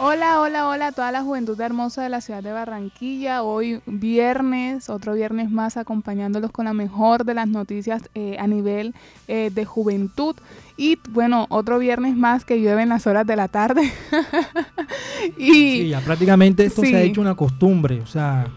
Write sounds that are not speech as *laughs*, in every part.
Hola, hola, hola a toda la juventud hermosa de la ciudad de Barranquilla. Hoy viernes, otro viernes más acompañándolos con la mejor de las noticias eh, a nivel eh, de juventud. Y bueno, otro viernes más que llueve en las horas de la tarde. *laughs* y sí, ya prácticamente esto se ha hecho una costumbre. O sea,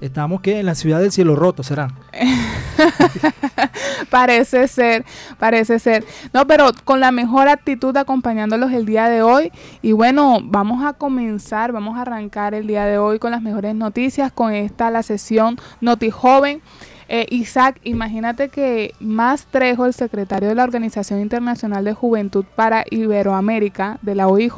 estamos que en la ciudad del cielo roto, ¿será? *laughs* parece ser, parece ser. No, pero con la mejor actitud acompañándolos el día de hoy. Y bueno, vamos a comenzar, vamos a arrancar el día de hoy con las mejores noticias, con esta la sesión Noti Joven. Eh, Isaac, imagínate que Más Trejo, el secretario de la Organización Internacional de Juventud para Iberoamérica, de la OIJ,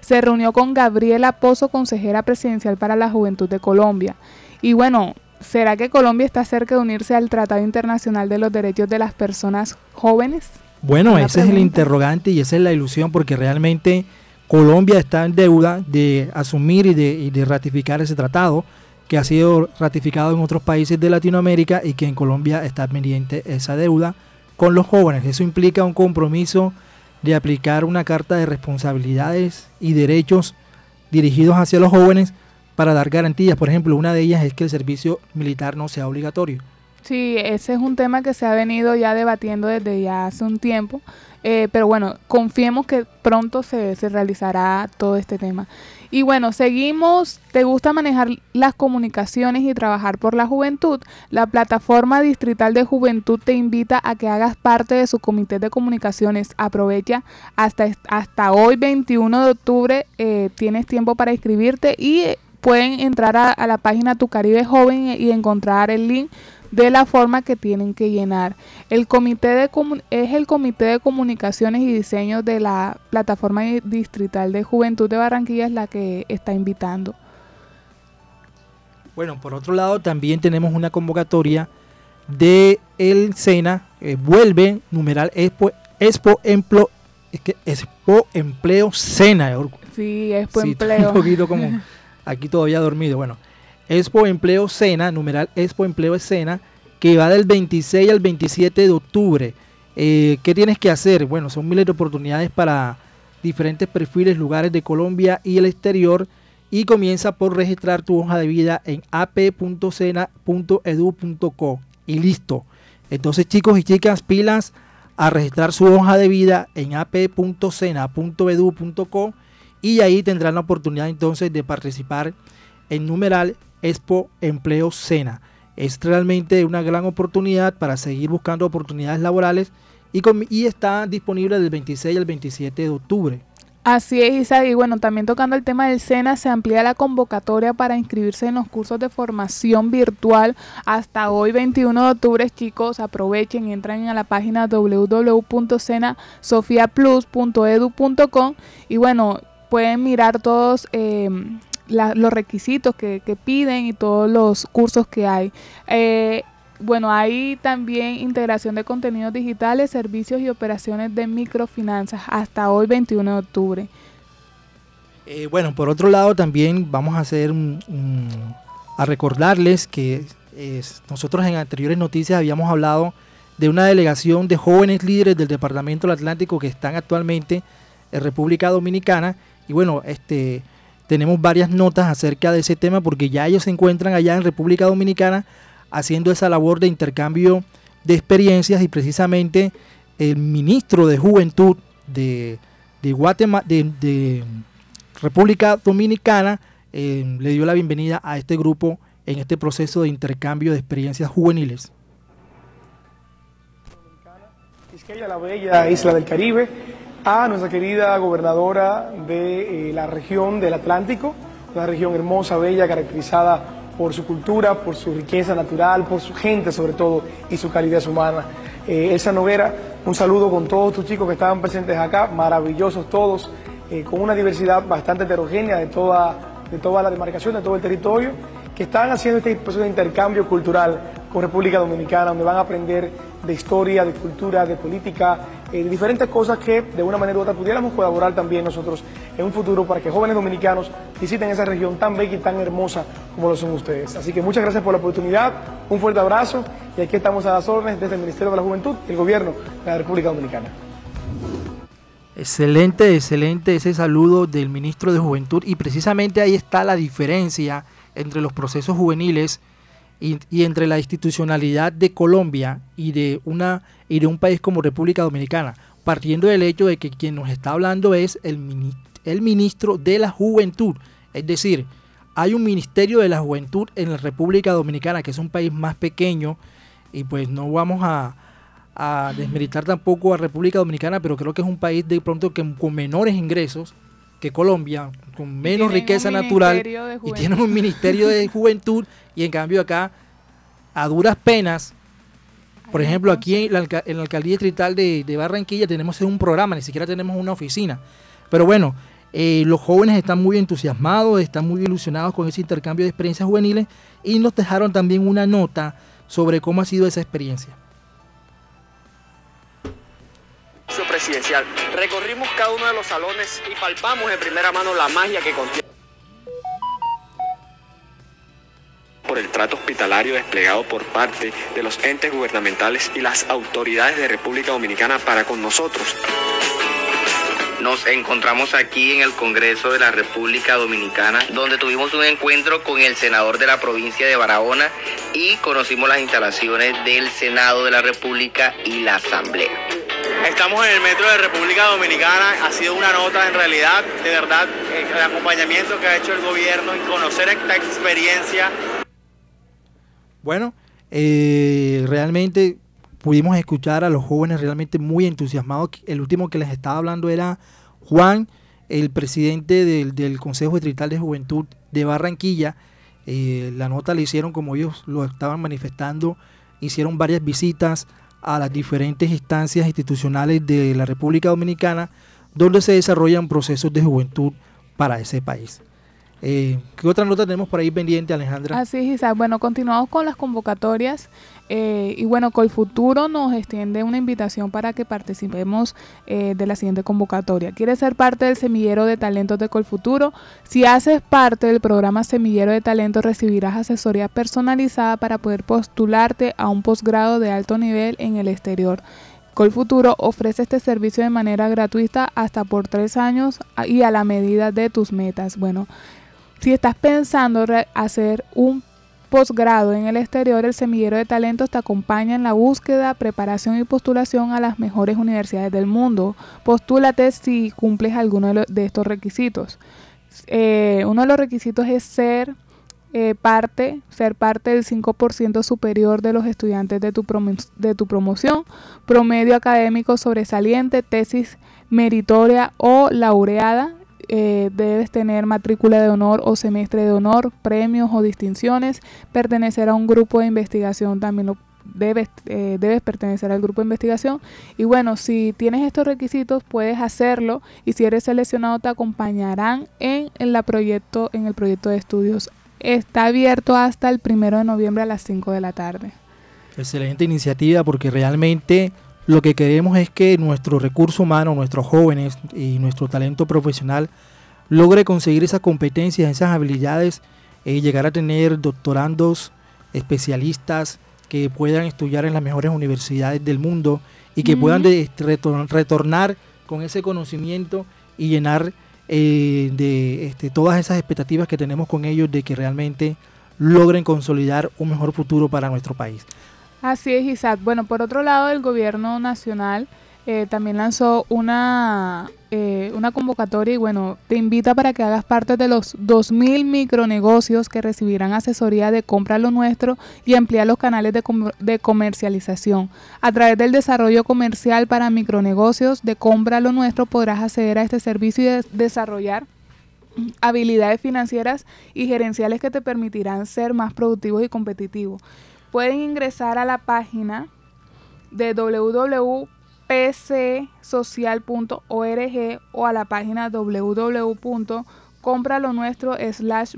se reunió con Gabriela Pozo, consejera presidencial para la Juventud de Colombia. Y bueno, ¿Será que Colombia está cerca de unirse al Tratado Internacional de los Derechos de las Personas Jóvenes? Bueno, ese es el interrogante y esa es la ilusión porque realmente Colombia está en deuda de asumir y de, ratificar ese tratado que ha sido ratificado en otros países de Latinoamérica y que en Colombia está pendiente esa deuda con los jóvenes. Eso implica un compromiso de aplicar una carta de responsabilidades y derechos dirigidos hacia los jóvenes para dar garantías. Por ejemplo, una de ellas es que el servicio militar no sea obligatorio. Sí, ese es un tema que se ha venido ya debatiendo desde ya hace un tiempo, eh, pero bueno, confiemos que pronto se, se realizará todo este tema. Y bueno, seguimos. ¿Te gusta manejar las comunicaciones y trabajar por la juventud? La plataforma distrital de juventud te invita a que hagas parte de su comité de comunicaciones. Aprovecha hasta, hasta hoy, 21 de octubre, eh, tienes tiempo para inscribirte y pueden entrar a, la página Tu Caribe Joven y encontrar el link de la forma que tienen que llenar. El comité de es el Comité de Comunicaciones y Diseño de la Plataforma Distrital de Juventud de Barranquilla es la que está invitando. Bueno, por otro lado también tenemos una convocatoria de el SENA, eh, vuelve numeral Expo, Expo, Empleo, es que Expo Empleo SENA. Sí, Expo Empleo. Un poquito como *laughs* aquí todavía dormido. Bueno, Expo Empleo Sena, numeral Expo Empleo Escena, que va del 26 al 27 de octubre. Eh, ¿Qué tienes que hacer? Bueno, son miles de oportunidades para diferentes perfiles, lugares de Colombia y el exterior. Y comienza por registrar tu hoja de vida en ap.cena.edu.co. Y listo. Entonces, chicos y chicas, pilas a registrar su hoja de vida en ap.cena.edu.co y ahí tendrán la oportunidad entonces de participar en numeral Expo Empleo Sena. Es realmente una gran oportunidad para seguir buscando oportunidades laborales y, y está disponible del 26 al 27 de octubre. Así es, Isaac. Y bueno, también tocando el tema del SENA, se amplía la convocatoria para inscribirse en los cursos de formación virtual hasta hoy, 21 de octubre. Chicos, aprovechen y entren a la página www.senasofiaplus.edu.com. Y bueno, pueden mirar todos eh, los requisitos que, piden y todos los cursos que hay. Eh, bueno, hay también integración de contenidos digitales, servicios y operaciones de microfinanzas hasta hoy 21 de octubre. Eh, bueno, por otro lado también vamos a hacer a recordarles que nosotros en anteriores noticias habíamos hablado de una delegación de jóvenes líderes del Departamento del Atlántico que están actualmente en República Dominicana y bueno, este, tenemos varias notas acerca de ese tema porque ya ellos se encuentran allá en República Dominicana haciendo esa labor de intercambio de experiencias y precisamente el ministro de Juventud de, de, Guatemala, de, República Dominicana eh, le dio la bienvenida a este grupo en este proceso de intercambio de experiencias juveniles. la bella isla del Caribe, a nuestra querida gobernadora de eh, la región del Atlántico, una región hermosa, bella, caracterizada por su cultura, por su riqueza natural, por su gente sobre todo y su calidez humana. Eh, Elsa Noguera, un saludo con todos tus chicos que estaban presentes acá, maravillosos todos, eh, con una diversidad bastante heterogénea de toda, de toda la demarcación, de todo el territorio, que están haciendo este proceso de intercambio cultural con República Dominicana, donde van a aprender de historia, de cultura, de política, eh, diferentes cosas que de una manera u otra pudiéramos colaborar también nosotros en un futuro para que jóvenes dominicanos visiten esa región tan bella y tan hermosa como lo son ustedes. Así que muchas gracias por la oportunidad, un fuerte abrazo y aquí estamos a las órdenes desde el Ministerio de la Juventud y el Gobierno de la República Dominicana. Excelente, excelente ese saludo del ministro de Juventud y precisamente ahí está la diferencia entre los procesos juveniles y, entre la institucionalidad de Colombia y de, una, y de un país como República Dominicana, partiendo del hecho de que quien nos está hablando es el, el ministro de la Juventud. Es decir, hay un ministerio de la Juventud en la República Dominicana, que es un país más pequeño, y pues no vamos a, a desmeritar tampoco a República Dominicana, pero creo que es un país de pronto que con menores ingresos que Colombia, con menos riqueza natural, y tienen un ministerio de *laughs* juventud, y en cambio acá, a duras penas, por ejemplo, aquí en la, alcaldía distrital de, Barranquilla tenemos un programa, ni siquiera tenemos una oficina. Pero bueno, eh, los jóvenes están muy entusiasmados, están muy ilusionados con ese intercambio de experiencias juveniles y nos dejaron también una nota sobre cómo ha sido esa experiencia presidencial. Recorrimos cada uno de los salones y palpamos en primera mano la magia que contiene. por el trato hospitalario desplegado por parte de los entes gubernamentales y las autoridades de República Dominicana para con nosotros. Nos encontramos aquí en el Congreso de la República Dominicana, donde tuvimos un encuentro con el senador de la provincia de Barahona y conocimos las instalaciones del Senado de la República y la Asamblea. Estamos en el metro de República Dominicana, ha sido una nota en realidad, de verdad, el acompañamiento que ha hecho el gobierno y conocer esta experiencia. Bueno, eh, realmente pudimos escuchar a los jóvenes realmente muy entusiasmados. El último que les estaba hablando era Juan, el presidente del, Consejo Distrital de Juventud de Barranquilla. Eh, la nota la hicieron como ellos lo estaban manifestando, hicieron varias visitas a las diferentes instancias institucionales de la República Dominicana donde se desarrollan procesos de juventud para ese país. Eh, ¿Qué otra nota tenemos por ahí pendiente, Alejandra? Así es, Isaac. Bueno, continuamos con las convocatorias. Eh, y bueno, Colfuturo nos extiende una invitación para que participemos eh, de la siguiente convocatoria. ¿Quieres ser parte del semillero de talentos de Colfuturo? Si haces parte del programa Semillero de Talentos, recibirás asesoría personalizada para poder postularte a un posgrado de alto nivel en el exterior. Colfuturo ofrece este servicio de manera gratuita hasta por tres años y a la medida de tus metas. Bueno, si estás pensando hacer un posgrado en el exterior, el semillero de talentos te acompaña en la búsqueda, preparación y postulación a las mejores universidades del mundo. Postúlate si cumples alguno de, estos requisitos. Eh, uno de los requisitos es ser eh, parte, ser parte del 5% superior de los estudiantes de tu, de tu promoción, promedio académico sobresaliente, tesis meritoria o laureada eh, debes tener matrícula de honor o semestre de honor, premios o distinciones, pertenecer a un grupo de investigación también lo debes, eh, debes pertenecer al grupo de investigación y bueno, si tienes estos requisitos puedes hacerlo y si eres seleccionado te acompañarán en, en, la proyecto, en el proyecto de estudios. Está abierto hasta el primero de noviembre a las 5 de la tarde. Excelente iniciativa porque realmente lo que queremos es que nuestro recurso humano, nuestros jóvenes y nuestro talento profesional logre conseguir esas competencias, esas habilidades, y llegar a tener doctorandos, especialistas que puedan estudiar en las mejores universidades del mundo y que puedan retornar con ese conocimiento y llenar eh, de este, todas esas expectativas que tenemos con ellos de que realmente logren consolidar un mejor futuro para nuestro país. Así es, Isaac. Bueno, por otro lado, el gobierno nacional eh, también lanzó una, eh, una convocatoria y bueno, te invita para que hagas parte de los 2.000 micronegocios que recibirán asesoría de compra lo nuestro y ampliar los canales de, de comercialización. A través del desarrollo comercial para micronegocios de compra lo nuestro podrás acceder a este servicio y desarrollar habilidades financieras y gerenciales que te permitirán ser más productivos y competitivos pueden ingresar a la página de www.pcsocial.org o a la página www.compralonuestro slash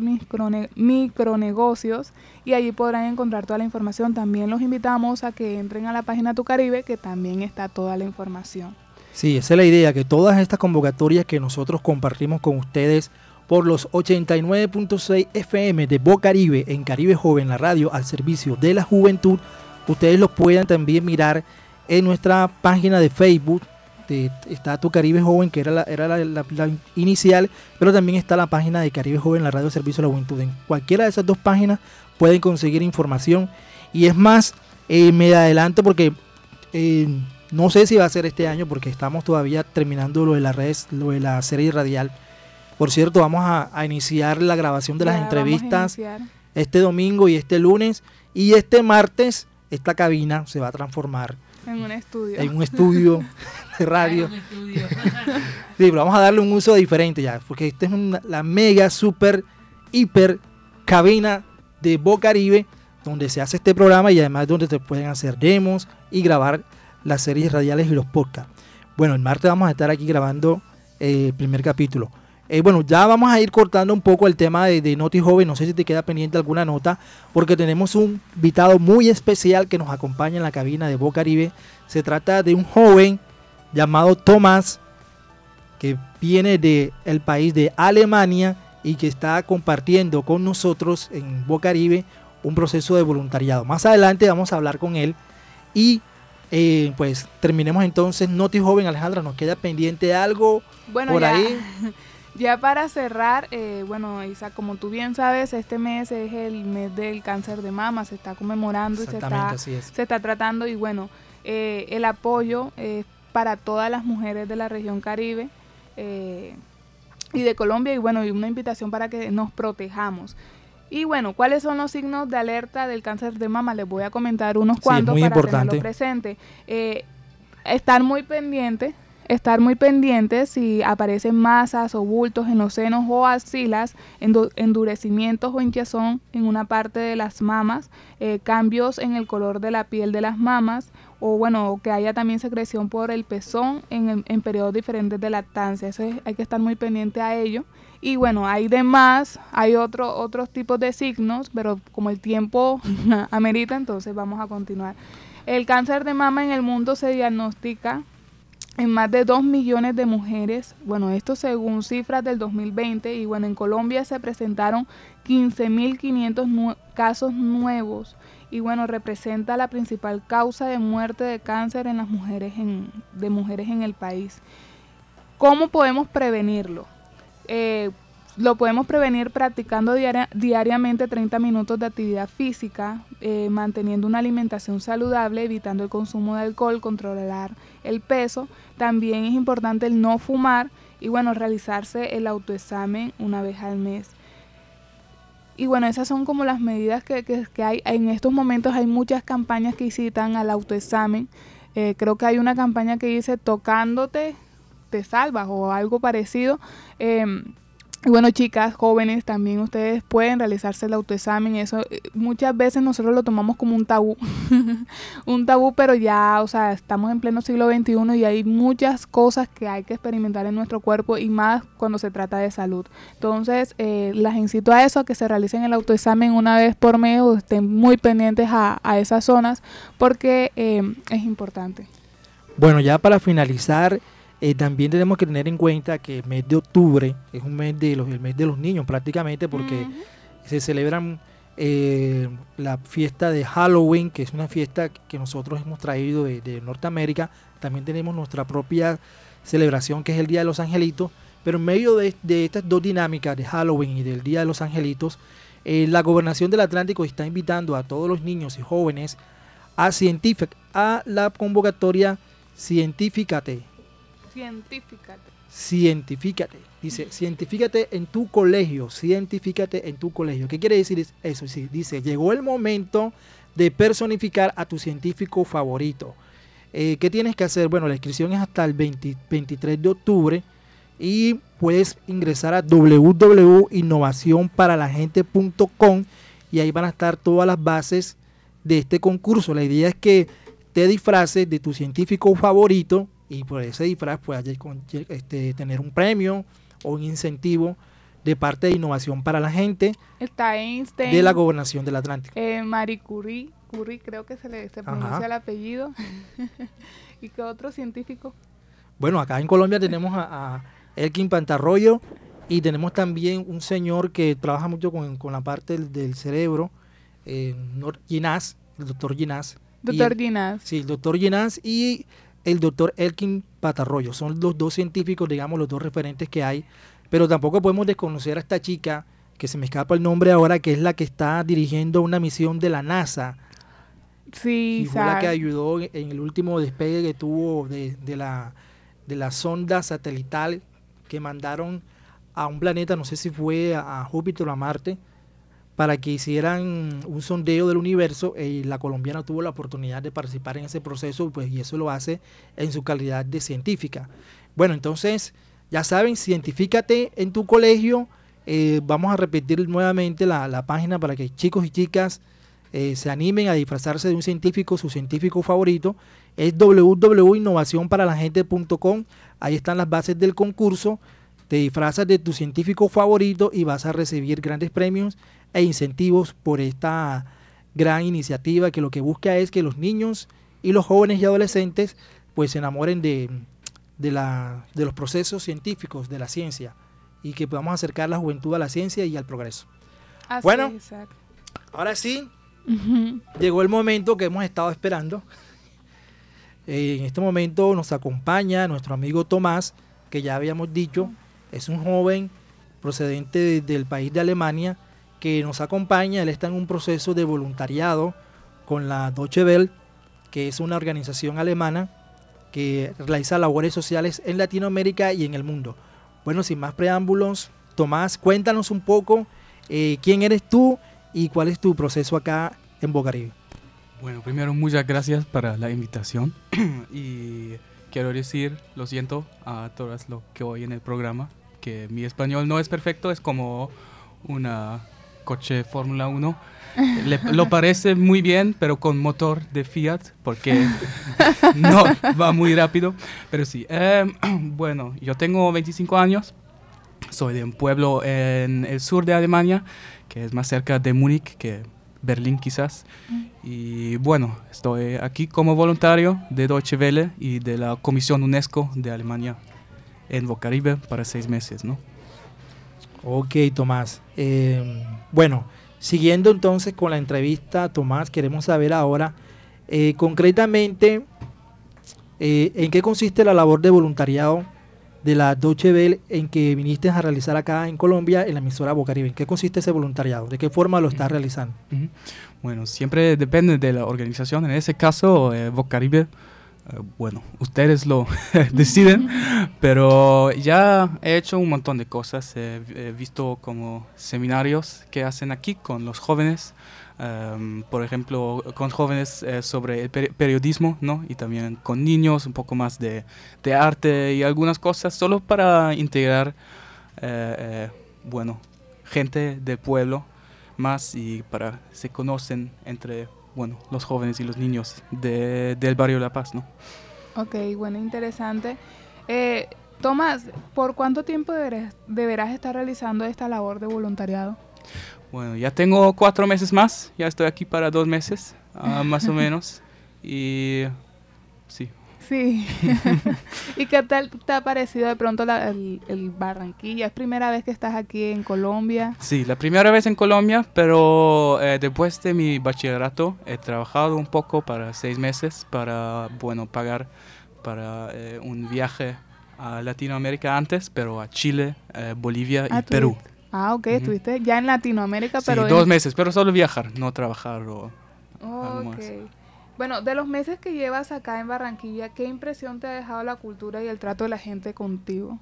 micronegocios y allí podrán encontrar toda la información. También los invitamos a que entren a la página Tu Caribe que también está toda la información. Sí, esa es la idea, que todas estas convocatorias que nosotros compartimos con ustedes por los 89.6 FM de Bocaribe en Caribe Joven, la radio al servicio de la juventud. Ustedes lo puedan también mirar en nuestra página de Facebook este, está Tu Caribe Joven, que era, la, era la, la- la inicial, pero también está la página de Caribe Joven, la Radio Servicio de la Juventud. En cualquiera de esas dos páginas pueden conseguir información. Y es más, eh, me adelanto porque eh, no sé si va a ser este año, porque estamos todavía terminando lo de las redes, lo de la serie radial. Por cierto, vamos a, a iniciar la grabación de las Ya entrevistas este domingo y este lunes. Y este martes, esta cabina se va a transformar En un estudio. en un estudio de *laughs* radio. *laughs* Sí, pero vamos a darle un uso diferente ya, porque esta es una- la mega, super, hiper cabina de Bocaribe, donde se hace este programa y además donde se pueden hacer demos y grabar las series radiales y los podcasts. Bueno, el martes vamos a estar aquí grabando eh, el primer capítulo. Eh, bueno, ya vamos a ir cortando un poco el tema de, de Noti Joven. No sé si te queda pendiente alguna nota, porque tenemos un invitado muy especial que nos acompaña en la cabina de Bocaribe. Se trata de un joven llamado Tomás, que viene del el país de Alemania y que está compartiendo con nosotros en Bocaribe un proceso de voluntariado. Más adelante vamos a hablar con él y eh, pues terminemos entonces. Noti Joven, Alejandra, nos queda pendiente algo Bueno, por ya, ahí. *laughs* ya para cerrar, eh, bueno, Isa, como tú bien sabes, este mes es el mes del cáncer de mama, se está conmemorando y se está, así es. se está tratando y bueno, eh, el apoyo es para todas las mujeres de la región Caribe eh, y de Colombia y bueno, y una invitación para que nos protejamos. Y bueno, ¿cuáles son los signos de alerta del cáncer de mama? Les voy a comentar unos Sí, cuantos para importante. tenerlo presente. Eh, estar muy pendiente, estar muy pendiente si aparecen masas o bultos en los senos o axilas, endu- endurecimientos o hinchazón en una parte de las mamas, eh, cambios en el color de la piel de las mamas, o bueno, que haya también secreción por el pezón en, en periodos diferentes de lactancia. Eso es- hay que estar muy pendiente a ello. Y bueno, hay demás, hay otro, otros tipos de signos, pero como el tiempo *laughs* amerita, entonces vamos a continuar. El cáncer de mama en el mundo se diagnostica en más de 2 millones de mujeres. Bueno, esto según cifras del 2020. Y bueno, en Colombia se presentaron 15.500 nue- casos nuevos. Y bueno, representa la principal causa de muerte de cáncer en las mujeres en, de mujeres en el país. ¿Cómo podemos prevenirlo? Eh, lo podemos prevenir practicando diaria- diariamente 30 minutos de actividad física, eh, manteniendo una alimentación saludable, evitando el consumo de alcohol, controlar el peso. También es importante el no fumar y bueno, realizarse el autoexamen una vez al mes. Y bueno, esas son como las medidas que, que- que hay. En estos momentos hay muchas campañas que incitan al autoexamen. Eh, creo que hay una campaña que dice tocándote te salvas o algo parecido. Em, y bueno, chicas, jóvenes, también ustedes pueden realizarse el autoexamen. Eso eh, muchas veces nosotros lo tomamos como un tabú. *laughs* un tabú, pero ya, o sea, estamos en pleno siglo XXI y hay muchas cosas que hay que experimentar en nuestro cuerpo y más cuando se trata de salud. Entonces, eh, las incito a eso, a que se realicen el autoexamen una vez por mes o estén muy pendientes a, esas zonas porque eh, es importante. Bueno, ya para finalizar, eh, también tenemos que tener en cuenta que el mes de octubre es un mes de los, el mes de los niños prácticamente porque se celebran eh, la fiesta de Halloween, que es una fiesta que nosotros hemos traído de, de Norteamérica. También tenemos nuestra propia celebración que es el Día de los Angelitos. Pero en medio de, de estas dos dinámicas de Halloween y del Día de los Angelitos, eh, la Gobernación del Atlántico está invitando a todos los niños y jóvenes a, a la convocatoria Científicate. Científicate. Cientifícate. Dice, cientifícate en tu colegio, cientifícate en tu colegio. ¿Qué quiere decir es- eso? Sí, dice, llegó el momento de personificar a tu científico favorito. Eh, ¿Qué tienes que hacer? Bueno, la inscripción es hasta el 20 23 de octubre y puedes ingresar a www.innovacionparalagente.com y ahí van a estar todas las bases de este concurso. La idea es que te disfraces de tu científico favorito y por ese disfraz lle- este, tener un premio o un incentivo de parte de Innovación para la Gente Está Einstein. de la Gobernación del Atlántico. eh, Marie Curie. Curie creo que se le se pronuncia Ajá. el apellido. *laughs* ¿Y qué otro científico? Bueno, acá en Colombia tenemos a, a Elkin Pantarroyo y tenemos también un señor que trabaja mucho con, con la parte del, del cerebro, eh, Ginás, el doctor Ginás. Doctor Ginás. Sí, el doctor Ginás y el doctor Elkin Patarroyo. Son los dos científicos, digamos, los dos referentes que hay, pero tampoco podemos desconocer a esta chica, que se me escapa el nombre ahora, que es la que está dirigiendo una misión de la NASA. Sí, y fue la que ayudó en el último despegue que tuvo de, de la, de la sonda satelital que mandaron a un planeta, no sé si fue a, a Júpiter o a Marte, para que hicieran un sondeo del universo y la colombiana tuvo la oportunidad de participar en ese proceso pues, y eso lo hace en su calidad de científica. Bueno, entonces, ya saben, cientifícate en tu colegio. Eh, vamos a repetir nuevamente la, la página para que chicos y chicas eh, se animen a disfrazarse de un científico, su científico favorito. Es www.innovacionparalagente.com. Ahí están las bases del concurso. Te disfrazas de tu científico favorito y vas a recibir grandes premios e incentivos por esta gran iniciativa que lo que busca es que los niños y los jóvenes y adolescentes pues se enamoren de, de, la, de los procesos científicos, de la ciencia y que podamos acercar la juventud a la ciencia y al progreso. Así Bueno. es. Ahora sí, llegó el momento que hemos estado esperando. Eh, en este momento nos acompaña nuestro amigo Tomás, que ya habíamos dicho, es un joven procedente de- del país de Alemania, que nos acompaña. Él está en un proceso de voluntariado con la Deutsche Welle, que es una organización alemana que realiza labores sociales en Latinoamérica y en el mundo. Bueno, sin más preámbulos, Tomás, cuéntanos un poco eh, quién eres tú y cuál es tu proceso acá en Bocaribe. Bueno, primero muchas gracias para la invitación *clears throat* y quiero decir, lo siento a todas los que hoy en el programa, que mi español no es perfecto, es como una coche Fórmula 1. Le- lo parece muy bien, pero con motor de Fiat, porque *laughs* no va muy rápido. Pero sí, eh, *clears throat* bueno, yo tengo 25 años, soy de un pueblo en el sur de Alemania, que es más cerca de Múnich que Berlín quizás. Y bueno, estoy aquí como voluntario de Deutsche Welle y de la Comisión UNESCO de Alemania en Bocaribe para seis meses, ¿no? Ok, Tomás. Eh, bueno, siguiendo entonces con la entrevista, Tomás, queremos saber ahora eh, concretamente eh, en qué consiste la labor de voluntariado de la Deutsche Welle en que viniste a realizar acá en Colombia en la emisora Bocaribe. ¿En qué consiste ese voluntariado? ¿De qué forma lo estás realizando? Bueno, siempre depende de la organización. En ese caso, eh, Bocaribe, bueno, ustedes lo *laughs* deciden, pero ya he hecho un montón de cosas. He, visto como seminarios que hacen aquí con los jóvenes, em, por ejemplo, con jóvenes eh, sobre el peri- periodismo, ¿no? Y también con niños, un poco más de, de arte y algunas cosas, solo para integrar, eh, eh, bueno, gente del pueblo más y para se conocen entre bueno los jóvenes y los niños de- del barrio La Paz no Ok, bueno, interesante. Eh, Tomás, ¿por cuánto tiempo deberás, deberás estar realizando esta labor de voluntariado? bueno ya tengo cuatro meses más ya estoy aquí para dos meses ah, más o *laughs* menos y sí Sí. *laughs* ¿Y qué tal te ha parecido de pronto la- el, el Barranquilla? ¿Es primera vez que estás aquí en Colombia? sí la primera vez en Colombia pero eh, después de mi bachillerato he trabajado un poco para seis meses para bueno pagar para eh, un viaje a Latinoamérica antes pero a Chile eh, Bolivia y Ah, Perú Ah, ok, Ujú. estuviste ya en Latinoamérica, Sí, pero... en- dos meses, pero solo viajar, no trabajar o algo Ok. más. Bueno, de los meses que llevas acá en Barranquilla, ¿qué impresión te ha dejado la cultura y el trato de la gente contigo?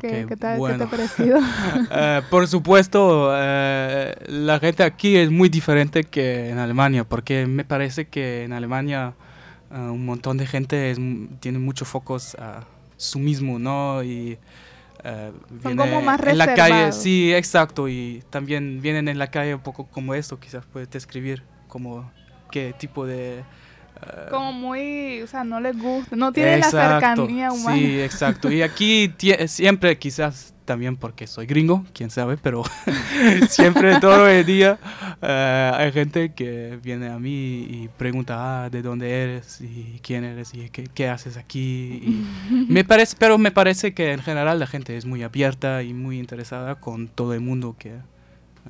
¿Qué, Ok, qué tal, ¿qué bueno. te ha parecido? *laughs* Eh, por supuesto, eh, la gente aquí es muy diferente que en Alemania, porque me parece que en Alemania eh, un montón de gente es tiene muchos focos a su mismo, ¿no? Y Son como más en la calle, sí, exacto, y también vienen en la calle un poco como esto, quizás puedes describir como qué tipo de... eh, Como muy, o sea, no les gusta, no tiene la Exacto, cercanía humana. Sí, *laughs* exacto. Y aquí siempre, quizás también porque soy gringo, quién sabe, pero *laughs* siempre todo el día eh, hay gente que viene a mí y pregunta ah, de dónde eres y quién eres y qué, qué haces aquí. Y *laughs* me parece, pero me parece que en general la gente es muy abierta y muy interesada con todo el mundo que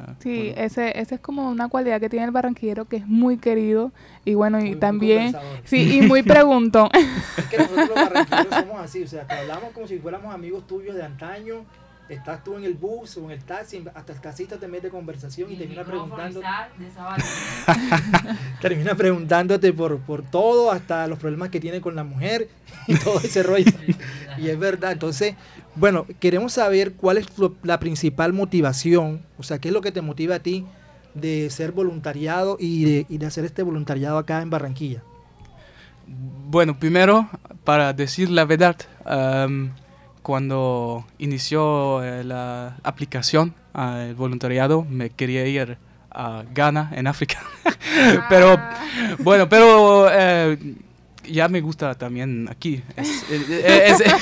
Ah, Sí, bueno. ese, ese es como una cualidad que tiene el barranquillero que es muy querido y bueno, Muy- y muy también, conversador. sí, y muy preguntón. *laughs* Es que nosotros los barranquilleros somos así, o sea, que hablamos como si fuéramos amigos tuyos de antaño. Estás tú en el bus o en el taxi, hasta el taxista te mete conversación y, termina preguntando, *laughs* termina preguntándote por, por todo, hasta los problemas que tiene con la mujer y todo ese rollo. Y es verdad, entonces, bueno, queremos saber cuál es la principal motivación, o sea, qué es lo que te motiva a ti de ser voluntariado y de, y de hacer este voluntariado acá en Barranquilla. Bueno, primero, para decir la verdad, cuando inició eh, la aplicación al voluntariado, me quería ir a Ghana, en África. *laughs* pero, Ah. bueno, pero eh, ya me gusta también aquí. Es, es- es-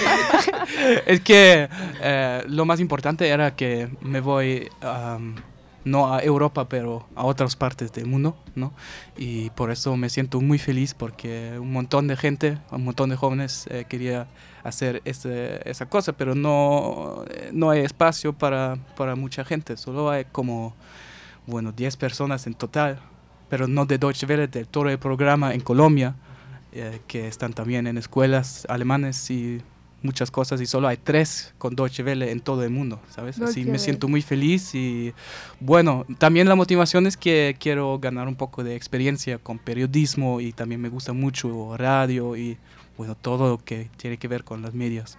es que eh, lo más importante era que me voy am, no a Europa, pero a otras partes del mundo, ¿no? Y por eso me siento muy feliz porque un montón de gente, un montón de jóvenes eh, quería hacer ese- esa cosa, pero no, no hay espacio para, para mucha gente, solo hay como, bueno, 10 personas en total, pero no de Deutsche Welle, de todo el programa en Colombia, eh, que están también en escuelas alemanes y muchas cosas, y solo hay tres con Deutsche Welle en todo el mundo, ¿sabes? Así Deutsche me Welle. siento muy feliz y bueno, también la motivación es que quiero ganar un poco de experiencia con periodismo y también me gusta mucho radio y bueno, todo lo que tiene que ver con las medias.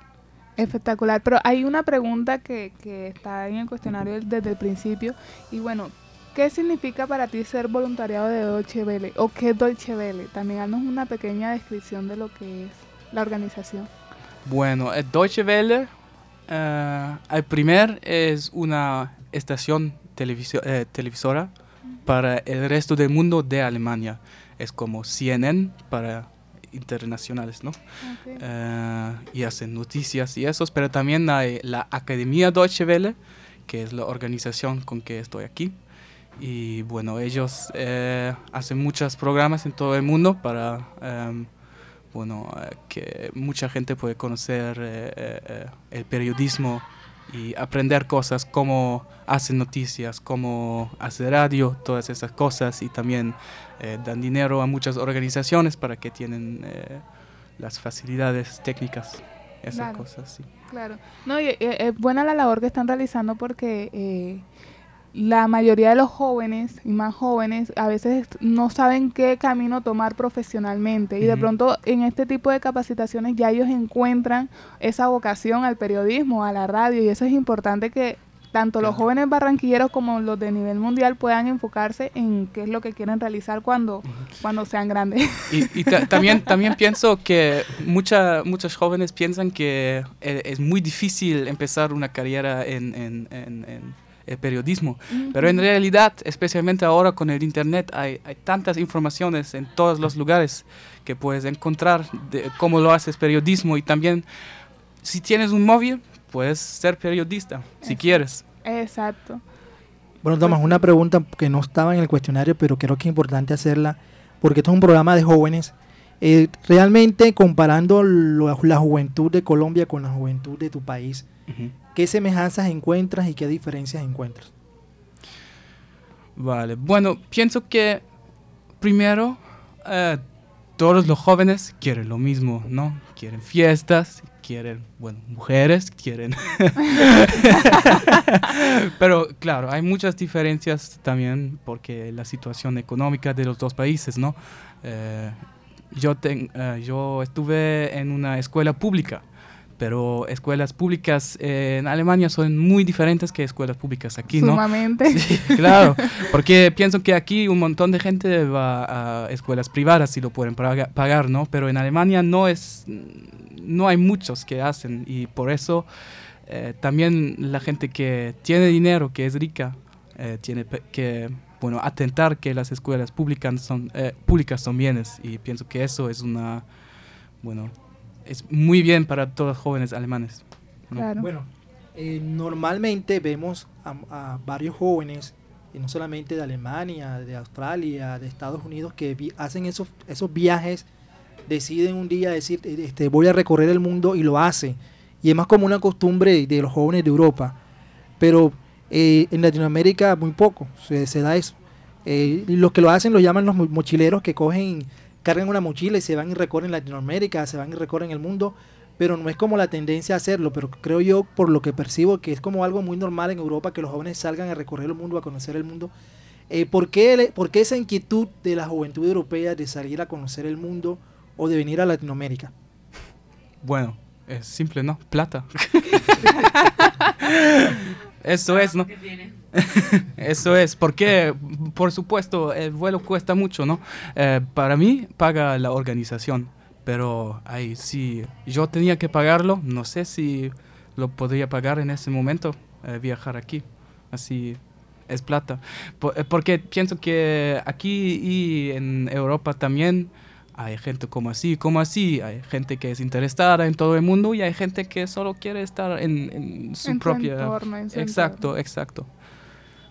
Espectacular, pero hay una pregunta que, que está en el cuestionario desde el principio y bueno, ¿qué significa para ti ser voluntariado de Deutsche Welle o qué es Deutsche Welle? También haznos una pequeña descripción de lo que es la organización. Bueno, el Deutsche Welle, eh, al primer es una estación televisio- eh, televisora para el resto del mundo de Alemania. Es como CNN para internacionales, ¿no? Eh, y hacen noticias y esos, pero también hay la Academia Deutsche Welle, que es la organización con que estoy aquí. Y bueno, ellos eh, hacen muchos programas en todo el mundo para em, bueno, eh, que mucha gente puede conocer eh, eh, el periodismo y aprender cosas, cómo hacen noticias, cómo hace radio, todas esas cosas y también eh, dan dinero a muchas organizaciones para que tienen eh, las facilidades técnicas, esas Claro. cosas. Sí. Claro, no, y, es buena la labor que están realizando porque eh, la mayoría de los jóvenes y más jóvenes a veces no saben qué camino tomar profesionalmente. Y de pronto en este tipo de capacitaciones ya ellos encuentran esa vocación al periodismo, a la radio. Y eso es importante que tanto los jóvenes barranquilleros como los de nivel mundial puedan enfocarse en qué es lo que quieren realizar cuando, cuando sean grandes. Y, y ta- *laughs* también, también pienso que mucha, muchos jóvenes piensan que eh, es muy difícil empezar una carrera en, en- en- en el periodismo, pero en realidad, especialmente ahora con el Internet, hay, hay tantas informaciones en todos los lugares que puedes encontrar de cómo lo haces periodismo y también si tienes un móvil, puedes ser periodista, si Eso. quieres. Exacto. Bueno, Tomás, una pregunta que no estaba en el cuestionario, pero creo que es importante hacerla, porque esto es un programa de jóvenes. Eh, realmente, comparando lo- la juventud de Colombia con la juventud de tu país, ¿qué semejanzas encuentras y qué diferencias encuentras? Vale, bueno, pienso que primero eh, todos los jóvenes quieren lo mismo, ¿no? Quieren fiestas, quieren, bueno, mujeres, quieren... *laughs* Pero claro, hay muchas diferencias también porque la situación económica de los dos países, ¿no? Eh, yo, ten- eh, yo estuve en una escuela pública, pero escuelas públicas eh, en Alemania son muy diferentes que escuelas públicas aquí, ¿no? Sumamente. Sí, *laughs* claro, porque pienso que aquí un montón de gente va a escuelas privadas y lo pueden paga- pagar, ¿no? Pero en Alemania no es, no hay muchos que hacen y por eso eh, también la gente que tiene dinero, que es rica, eh, tiene que, bueno, atentar que las escuelas públicas son, eh, públicas son bienes y pienso que eso es una, bueno, es muy bien para todos los jóvenes alemanes. ¿no? Claro. Bueno, eh, normalmente vemos a, a varios jóvenes, y no solamente de Alemania, de Australia, de Estados Unidos, que vi- hacen esos, esos viajes, deciden un día decir, eh, este, voy a recorrer el mundo y lo hacen. Y es más como una costumbre de los jóvenes de Europa. Pero Eh, en Latinoamérica muy poco se, da eso. Eh, los que lo hacen lo llaman los mochileros que cogen, cargan una mochila y se van y recorren Latinoamérica, se van y recorren el mundo, pero no es como la tendencia a hacerlo, pero creo yo por lo que percibo que es como algo muy normal en Europa que los jóvenes salgan a recorrer el mundo, a conocer el mundo. Eh, ¿por, qué, ¿Por qué esa inquietud de la juventud europea de salir a conocer el mundo o de venir a Latinoamérica? Bueno, es simple, ¿no? Plata. *laughs* Eso es, ¿no? *laughs* Eso es, porque por supuesto el vuelo cuesta mucho, ¿no? Eh, para mí paga la organización, pero ahí si yo tenía que pagarlo, no sé si lo podría pagar en ese momento, eh, viajar aquí. Así es plata. Eh, porque pienso que aquí y en Europa también hay gente como así, como así, hay gente que es interesada en todo el mundo y hay gente que solo quiere estar en, su propia... exacto, exacto.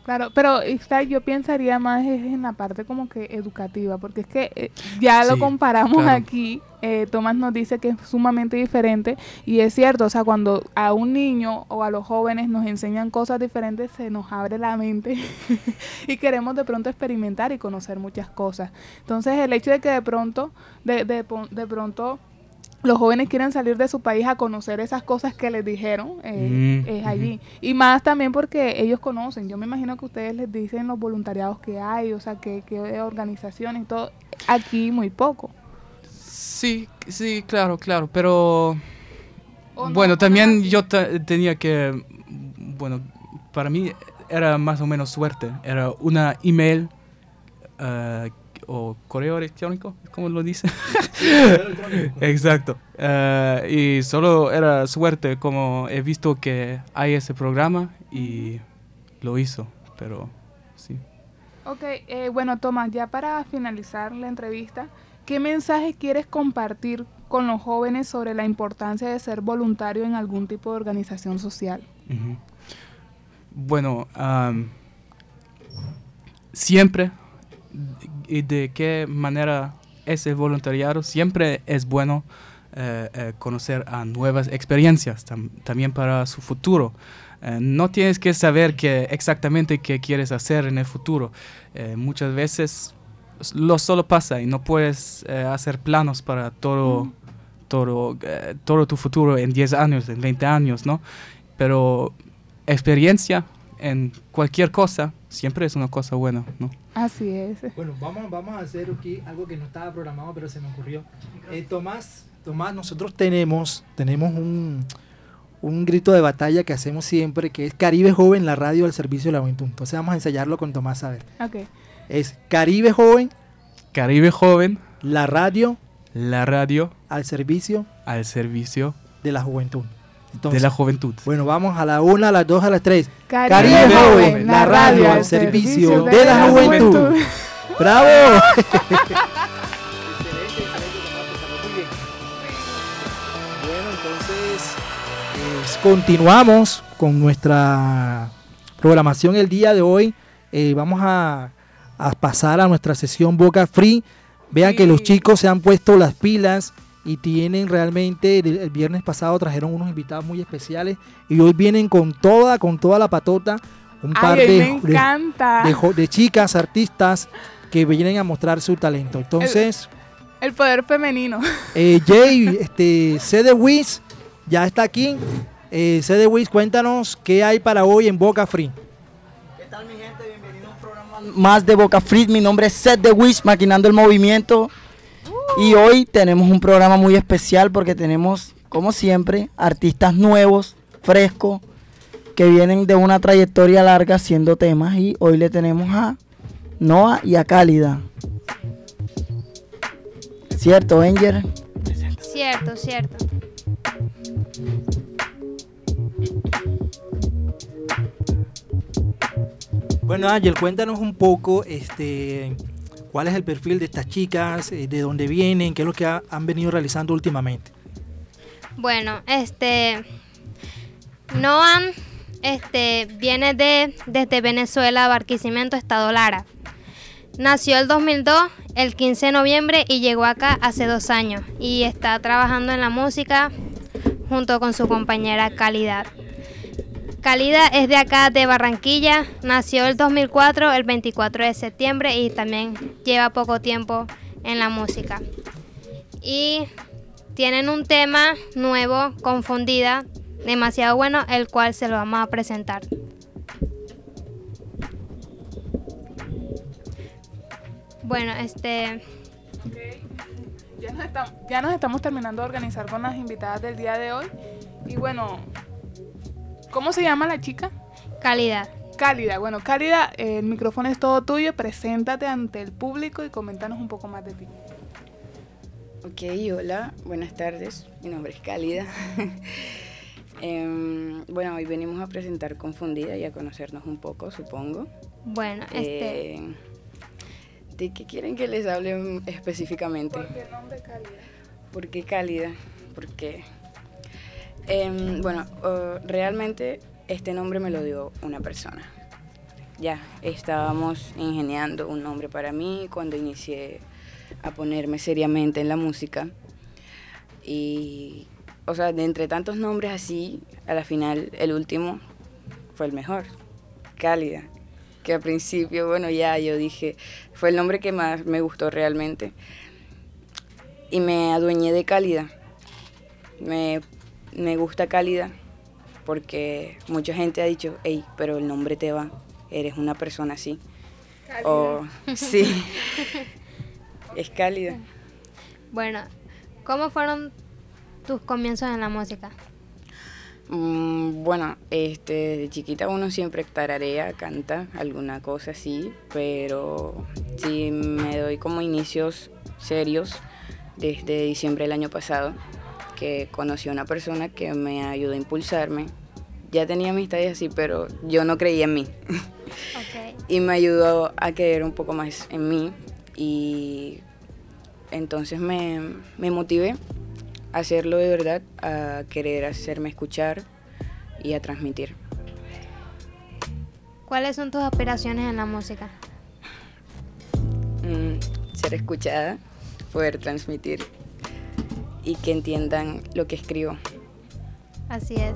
Claro, pero yo pensaría más en la parte como que educativa, porque es que eh, ya lo comparamos aquí, eh, Tomás nos dice que es sumamente diferente y es cierto, o sea, cuando a un niño o a los jóvenes nos enseñan cosas diferentes, se nos abre la mente *laughs* y queremos de pronto experimentar y conocer muchas cosas. Entonces, el hecho de que de pronto, de, de, de pronto los jóvenes quieren salir de su país a conocer esas cosas que les dijeron eh, mm, es allí. Y más también porque ellos conocen. Yo me imagino que ustedes les dicen los voluntariados que hay, o sea, que, que organizaciones y todo. Aquí muy poco. Sí, sí, claro, claro. Pero bueno, también yo tenía que, bueno, para mí era más o menos suerte. Era una email uh, o correo electrónico, ¿cómo lo dice? *laughs* Exacto. Eh, y solo era suerte como he visto que hay ese programa y lo hizo, pero sí. Ok, eh, bueno Tomás, ya para finalizar la entrevista, ¿qué mensaje quieres compartir con los jóvenes sobre la importancia de ser voluntario en algún tipo de organización social? Bueno, siempre y de qué manera es el voluntariado, siempre es bueno eh, eh, conocer a nuevas experiencias también para su futuro. Eh, no tienes que saber que exactamente qué quieres hacer en el futuro. muchas veces lo solo pasa y no puedes hacer planos para todo, todo, todo tu futuro en 10 años, en 20 años, ¿no? Pero experiencia en cualquier cosa siempre es una cosa buena, ¿no? Así es. Bueno, vamos, vamos a hacer aquí algo que no estaba programado, pero se me ocurrió. Eh, Tomás, Tomás, nosotros tenemos, tenemos un, un grito de batalla que hacemos siempre, que es Caribe Joven, la radio al servicio de la juventud. Entonces vamos a ensayarlo con Tomás a ver. Ok. Es Caribe Joven. Caribe Joven. La radio. La radio. Al servicio. Al servicio. De la juventud de la juventud. Bueno, vamos a la una, a las dos, a las tres. Caribe, Joven, la radio al servicio de, la, juventud. ¡Bravo! *laughs* Bueno, entonces continuamos con nuestra programación el día de hoy. Eh, vamos a, a, pasar a nuestra sesión Boca Free. Vean que los chicos se han puesto las pilas y tienen realmente el, viernes pasado trajeron unos invitados muy especiales y hoy vienen con toda con toda la patota un par de, de, chicas artistas que vienen a mostrar su talento. Entonces el, poder femenino. eh, Jay este C de Wiz ya está aquí. Eh, C de Wiz cuéntanos qué hay para hoy en Boca Free. ¿Qué tal mi gente? Bienvenido a un programa más de Boca Free. Mi nombre es Seth de Wiz maquinando el movimiento y hoy tenemos un programa muy especial porque tenemos, como siempre, artistas nuevos, frescos, que vienen de una trayectoria larga haciendo temas. Y hoy le tenemos a Noah y a Cálida. ¿Cierto, Enger? Cierto, cierto. Bueno, Ángel, cuéntanos un poco, este, cuál es el perfil de estas chicas, eh, de dónde vienen, qué es lo que han venido realizando últimamente. Bueno, este Noam este, viene de desde Venezuela, Barquisimeto, Estado Lara. Nació el 2002, el 15 de noviembre y llegó acá hace dos años y está trabajando en la música junto con su compañera Calidad. Calida es de acá de Barranquilla, nació el 2004, el 24 de septiembre y también lleva poco tiempo en la música. Y tienen un tema nuevo, Confundida, demasiado bueno, el cual se lo vamos a presentar. Bueno, este... Ya nos, estamos, ya nos estamos terminando de organizar con las invitadas del día de hoy. Y bueno, ¿cómo se llama la chica? Calidad. Cálida. Bueno, Cálida, el micrófono es todo tuyo. Preséntate ante el público y coméntanos un poco más de ti. Ok, hola, buenas tardes. Mi nombre es Cálida. *laughs* Em, bueno, hoy venimos a presentar Confundida y a conocernos un poco, supongo. Bueno, este... Eh, ¿De qué quieren que les hable específicamente? ¿Por qué el nombre Cálida? ¿Por qué Cálida? Porque, em, bueno, uh, realmente este nombre me lo dio una persona. Ya, estábamos ingeniando un nombre para mí cuando inicié a ponerme seriamente en la música. Y, o sea, de entre tantos nombres así, a la final el último fue el mejor, Cálida. Que al principio, bueno, ya yo dije, fue el nombre que más me gustó realmente. Y me adueñé de Cálida. Me, me gusta Cálida porque mucha gente ha dicho, hey, pero el nombre te va, eres una persona así. O, *laughs* sí, es cálida. Bueno, ¿cómo fueron tus comienzos en la música? Mm, bueno, este, de chiquita uno siempre tararea, canta alguna cosa así, pero sí me doy como inicios serios desde diciembre del año pasado, que conocí a una persona que me ayudó a impulsarme. Ya tenía amistades así, pero yo no creía en mí. Y me ayudó a creer un poco más en mí y entonces me, me motivé a hacerlo de verdad, a querer hacerme escuchar y a transmitir. ¿Cuáles son tus aspiraciones en la música? Mm, ser escuchada, poder transmitir y que entiendan lo que escribo. Así es.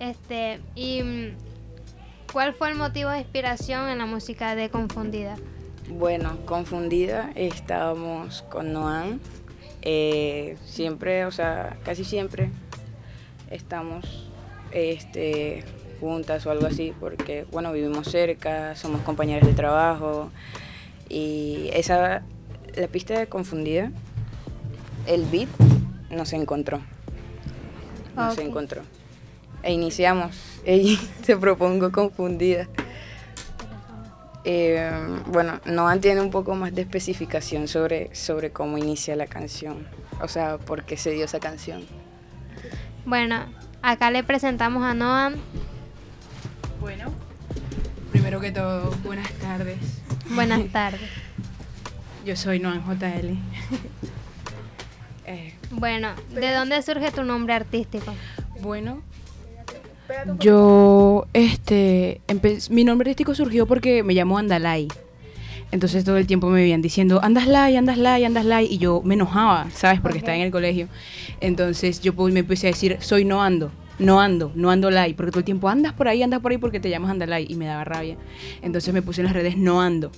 Este, y mm, ¿cuál fue el motivo de inspiración en la música de Confundida? Bueno, confundida, estábamos con Noan. Eh, siempre, o sea, casi siempre estamos este, juntas o algo así, porque, bueno, vivimos cerca, somos compañeras de trabajo. Y esa, la pista de confundida, el beat nos encontró. Nos Ok. encontró. E iniciamos. *laughs* Ella se propongo confundida. Eh, bueno, Noan tiene un poco más de especificación sobre, sobre cómo inicia la canción. O sea, por qué se dio esa canción. Bueno, acá le presentamos a Noam. Bueno, primero que todo, buenas tardes. Buenas *laughs* tardes. Yo soy Noan JL. Eh, Bueno, ¿de dónde surge tu nombre artístico? bueno, yo, este, mi nombre artístico surgió porque me llamo Andalay. Entonces todo el tiempo me veían diciendo, andas lay, andas lay, andas lay, y yo me enojaba, ¿sabes? Porque estaba en el colegio. Entonces yo me empecé a decir, soy no ando, no ando, no ando lay, porque todo el tiempo andas por ahí, andas por ahí porque te llamas andalay, y me daba rabia. Entonces me puse en las redes no ando.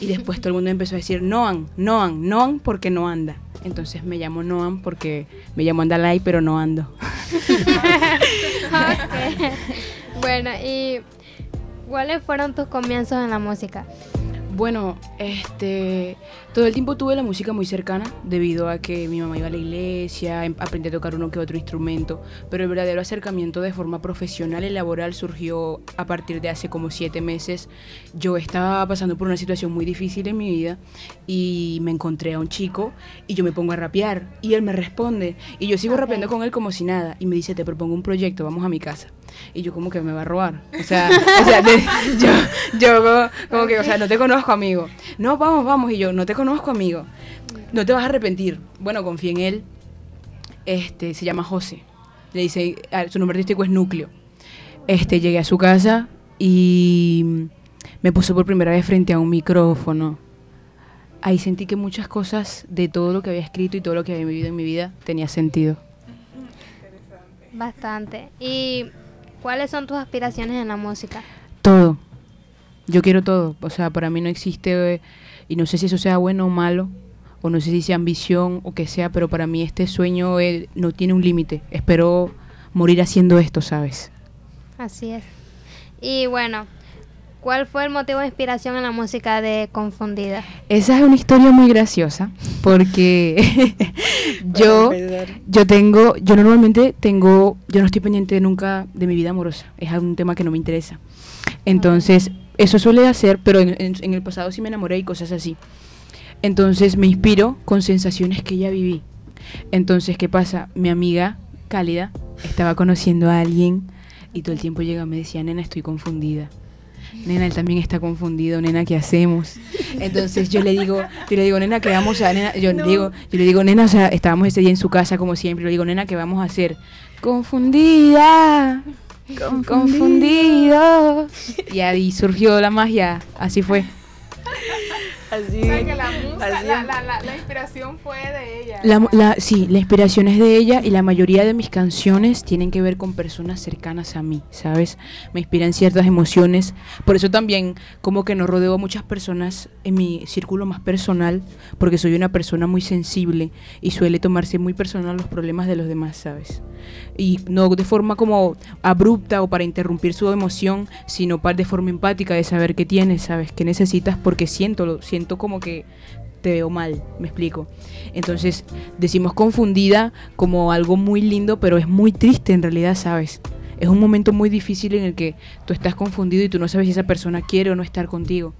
Y después todo el mundo empezó a decir Noan, Noan, Noan porque no anda. Entonces me llamo Noan porque me llamo Andalay, pero no ando. *laughs* Bueno, ¿y cuáles fueron tus comienzos en la música? Bueno, este, todo el tiempo tuve la música muy cercana debido a que mi mamá iba a la iglesia, em- aprendí a tocar uno que otro instrumento, pero el verdadero acercamiento de forma profesional y laboral surgió a partir de hace como siete meses. Yo estaba pasando por una situación muy difícil en mi vida y me encontré a un chico y yo me pongo a rapear y él me responde y yo sigo Ok. rapeando con él como si nada y me dice, te propongo un proyecto, vamos a mi casa. Y yo como que me va a robar. O sea, *laughs* o sea, yo, yo como, como que, o sea, no te conozco, amigo. No, vamos, vamos. Y yo, no te conozco, amigo. No te vas a arrepentir. Bueno, confía en él. Este, se llama José. Le dice, su nombre artístico es Núcleo. Este, llegué a su casa y me puso por primera vez frente a un micrófono. Ahí sentí que muchas cosas de todo lo que había escrito y todo lo que había vivido en mi vida tenía sentido. Bastante. ¿Y ¿Cuáles son tus aspiraciones en la música? Todo. Yo quiero todo. O sea, para mí no existe, eh, y no sé si eso sea bueno o malo, o no sé si sea ambición o que sea, pero para mí este sueño eh, no tiene un límite. Espero morir haciendo esto, ¿sabes? Así es. Y bueno, ¿cuál fue el motivo de inspiración en la música de Confundida? Esa es una historia muy graciosa porque *laughs* yo yo tengo yo normalmente tengo yo no estoy pendiente nunca de mi vida amorosa es algún tema que no me interesa. Entonces eso suele hacer pero en, en- en el pasado sí me enamoré y cosas así. Entonces me inspiro con sensaciones que ya viví. Entonces qué pasa mi amiga cálida estaba conociendo a alguien y todo el tiempo llega y me decía nena estoy confundida Nena, él también está confundido, nena, ¿qué hacemos? Entonces yo le digo, yo le digo, nena, ¿qué vamos a nena? Yo le digo, yo le digo, nena, o sea, estábamos ese día en su casa como siempre, le digo, nena, ¿qué vamos a hacer? Confundida, confundido. Y ahí surgió la magia, así fue. Así. así. inspiración fue de ella. La, la- sí, la inspiración es de ella y la mayoría de mis canciones tienen que ver con personas cercanas a mí, ¿sabes? Me inspiran ciertas emociones. Por eso también como que no rodeo a muchas personas en mi círculo más personal, porque soy una persona muy sensible y suele tomarse muy personal los problemas de los demás, ¿sabes? Y no de forma como abrupta o para interrumpir su emoción, sino de forma empática de saber qué tienes, ¿sabes? ¿Qué necesitas? Porque siento, lo siento como que te veo mal, me explico. Entonces decimos confundida como algo muy lindo, pero es muy triste en realidad, ¿sabes? Es un momento muy difícil en el que tú estás confundido y tú no sabes si esa persona quiere o no estar contigo.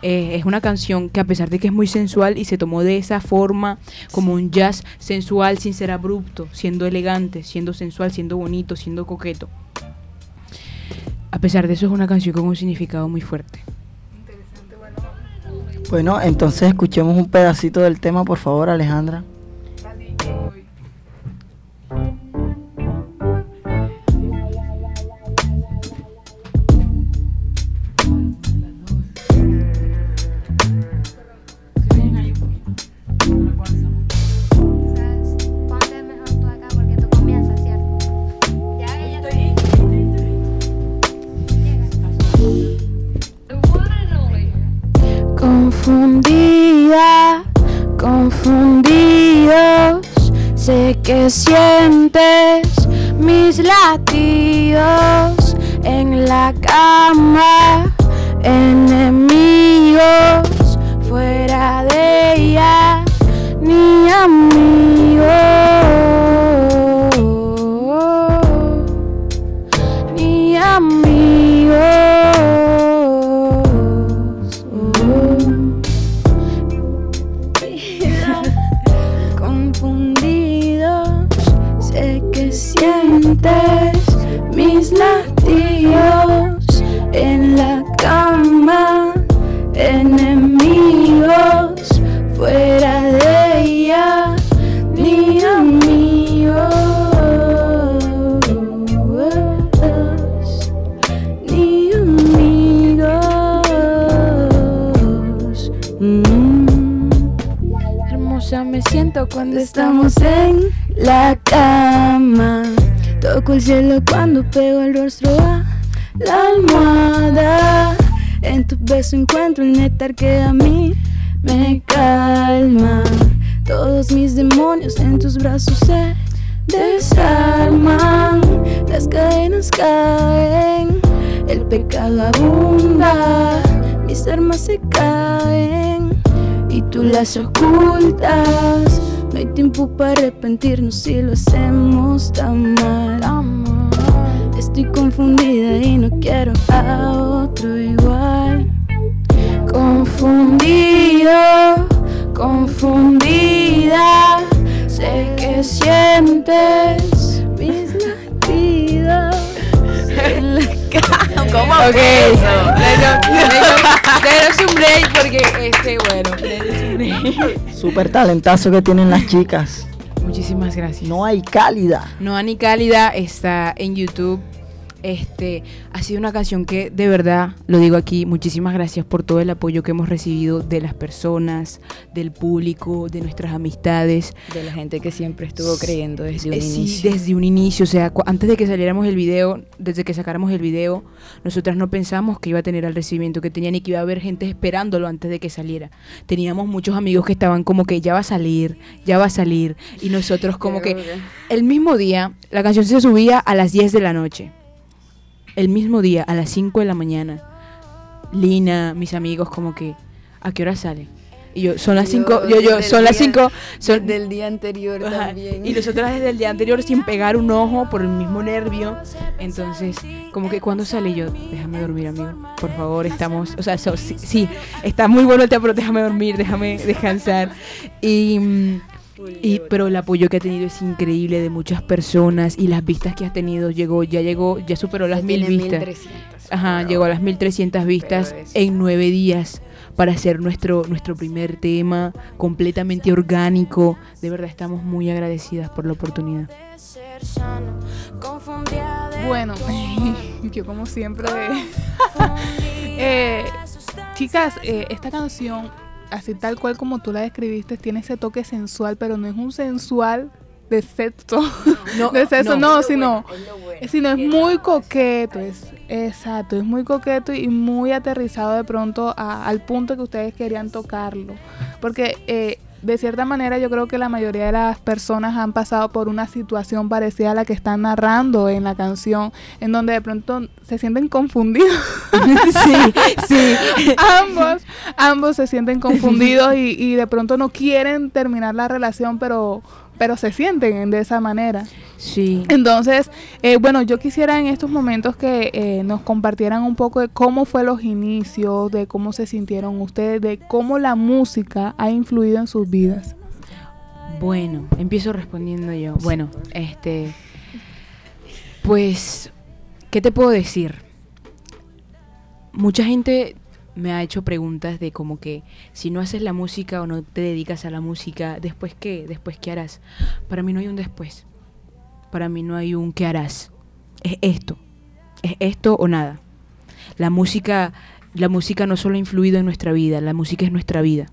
Eh, es una canción que a pesar de que es muy sensual y se tomó de esa forma como un jazz sensual sin ser abrupto, siendo elegante, siendo sensual, siendo bonito, siendo coqueto. A pesar de eso es una canción con un significado muy fuerte. Bueno, entonces escuchemos un pedacito del tema, por favor, Alejandra. Confundida, confundidos, sé que sientes mis latidos en la cama, enemigos fuera de ella, ni amigos, ni si lo hacemos tan mal. Estoy confundida y no quiero a otro igual. Confundido, confundida. Sé que sientes mis latidos. en la cama. *laughs* ¿Cómo ok, denos un break porque este, bueno, denos un break. Super talentazo que tienen las chicas. Gracias. No hay cálida. No Ani Cálida está en YouTube. Este, ha sido una canción que de verdad, lo digo aquí, muchísimas gracias por todo el apoyo que hemos recibido de las personas, del público, de nuestras amistades. De la gente que siempre estuvo creyendo desde un Eh, sí, inicio. desde un inicio, o sea, antes de que saliéramos el video, desde que sacáramos el video, nosotras no pensamos que iba a tener el recibimiento que tenía ni que iba a haber gente esperándolo antes de que saliera. Teníamos muchos amigos que estaban como que ya va a salir, ya va a salir, y nosotros como que el mismo día, la canción se subía a las 10 de la noche. El mismo día, a las 5 de la mañana, Lina, mis amigos, como que, ¿a qué hora sale? Y yo, son las 5, yo, yo, son las 5, son del día anterior Ajá, también. Y nosotras desde el día anterior sin pegar un ojo por el mismo nervio. Entonces, como que cuando sale yo, déjame dormir, amigo. Por favor, estamos, o sea, so- sí, sí, está muy bueno el tema, pero déjame dormir, déjame descansar. Y, y pero el apoyo que ha tenido es increíble de muchas personas y las vistas que has tenido llegó, ya llegó, ya superó las mil vistas. 1300, Ajá, llegó a las 1300 vistas en nueve días para hacer nuestro, nuestro primer tema completamente orgánico. De verdad estamos muy agradecidas por la oportunidad. Bueno, *laughs* yo como siempre... *laughs* Eh, chicas, eh, esta canción, así tal cual como tú la describiste, tiene ese toque sensual, pero no es un sensual de sexo, No, de *laughs* sexo, no. no, sino, sino es muy coqueto, es exacto, es muy coqueto y muy aterrizado de pronto a- al punto que ustedes querían tocarlo, porque eh, de cierta manera yo creo que la mayoría de las personas han pasado por una situación parecida a la que están narrando en la canción, en donde de pronto se sienten confundidos. *laughs* sí, sí. *laughs* ambos, ambos se sienten confundidos y, y de pronto no quieren terminar la relación, pero, pero se sienten de esa manera. Sí. Entonces, eh, bueno, yo quisiera en estos momentos que eh, nos compartieran un poco de cómo fue los inicios, de cómo se sintieron ustedes, de cómo la música ha influido en sus vidas. Bueno, empiezo respondiendo yo. Bueno, este. Pues, ¿qué te puedo decir? Mucha gente me ha hecho preguntas de como que si no haces la música o no te dedicas a la música, ¿después qué? ¿Después qué harás? Para mí no hay un después. Para mí no hay un qué harás. Es esto. Es esto o nada. La música, la música no solo ha influido en nuestra vida, la música es nuestra vida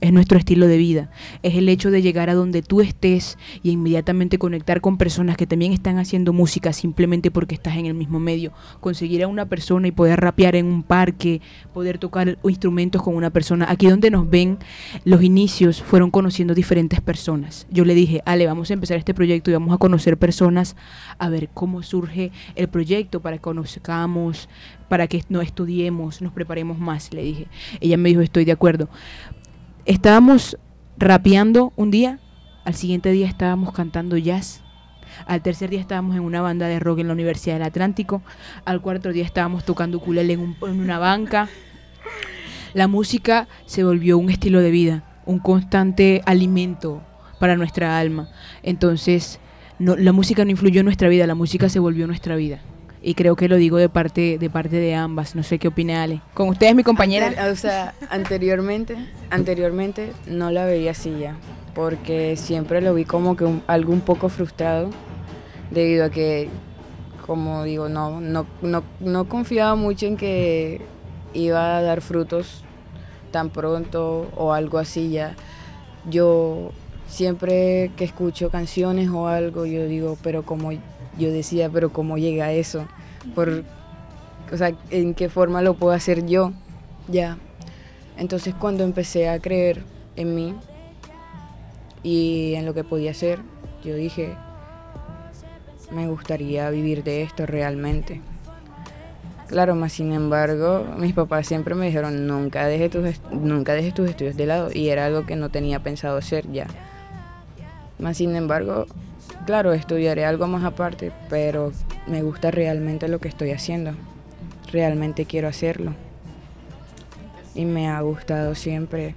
es nuestro estilo de vida, es el hecho de llegar a donde tú estés y inmediatamente conectar con personas que también están haciendo música simplemente porque estás en el mismo medio, conseguir a una persona y poder rapear en un parque, poder tocar instrumentos con una persona. Aquí donde nos ven, los inicios fueron conociendo diferentes personas. Yo le dije, Ale, vamos a empezar este proyecto y vamos a conocer personas, a ver cómo surge el proyecto para que conozcamos, para que no estudiemos, nos preparemos más, le dije. Ella me dijo, estoy de acuerdo estábamos rapeando un día, al siguiente día estábamos cantando jazz, al tercer día estábamos en una banda de rock en la Universidad del Atlántico, al cuarto día estábamos tocando ukulele en, en una banca. La música se volvió un estilo de vida, un constante alimento para nuestra alma. Entonces, no, la música no influyó en nuestra vida, la música se volvió nuestra vida. Y creo que lo digo de parte de parte de ambas. No sé qué opina Ale. Con ustedes, mi compañera. O sea, anteriormente, anteriormente no la veía así ya, porque siempre lo vi como que un- algo un poco frustrado, debido a que, como digo, no, no, no, no confiaba mucho en que iba a dar frutos tan pronto o algo así ya. Yo siempre que escucho canciones o algo, yo digo, pero como yo decía, pero cómo llega a eso, por, o sea, en qué forma lo puedo hacer yo, ya. Entonces cuando empecé a creer en mí y en lo que podía hacer, yo dije, me gustaría vivir de esto realmente. Claro, más sin embargo, mis papás siempre me dijeron, nunca dejes tus, nunca dejes tus estudios de lado, y era algo que no tenía pensado hacer ya. Más sin embargo, claro, estudiaré algo más aparte, pero me gusta realmente lo que estoy haciendo. Realmente quiero hacerlo. Y me ha gustado siempre,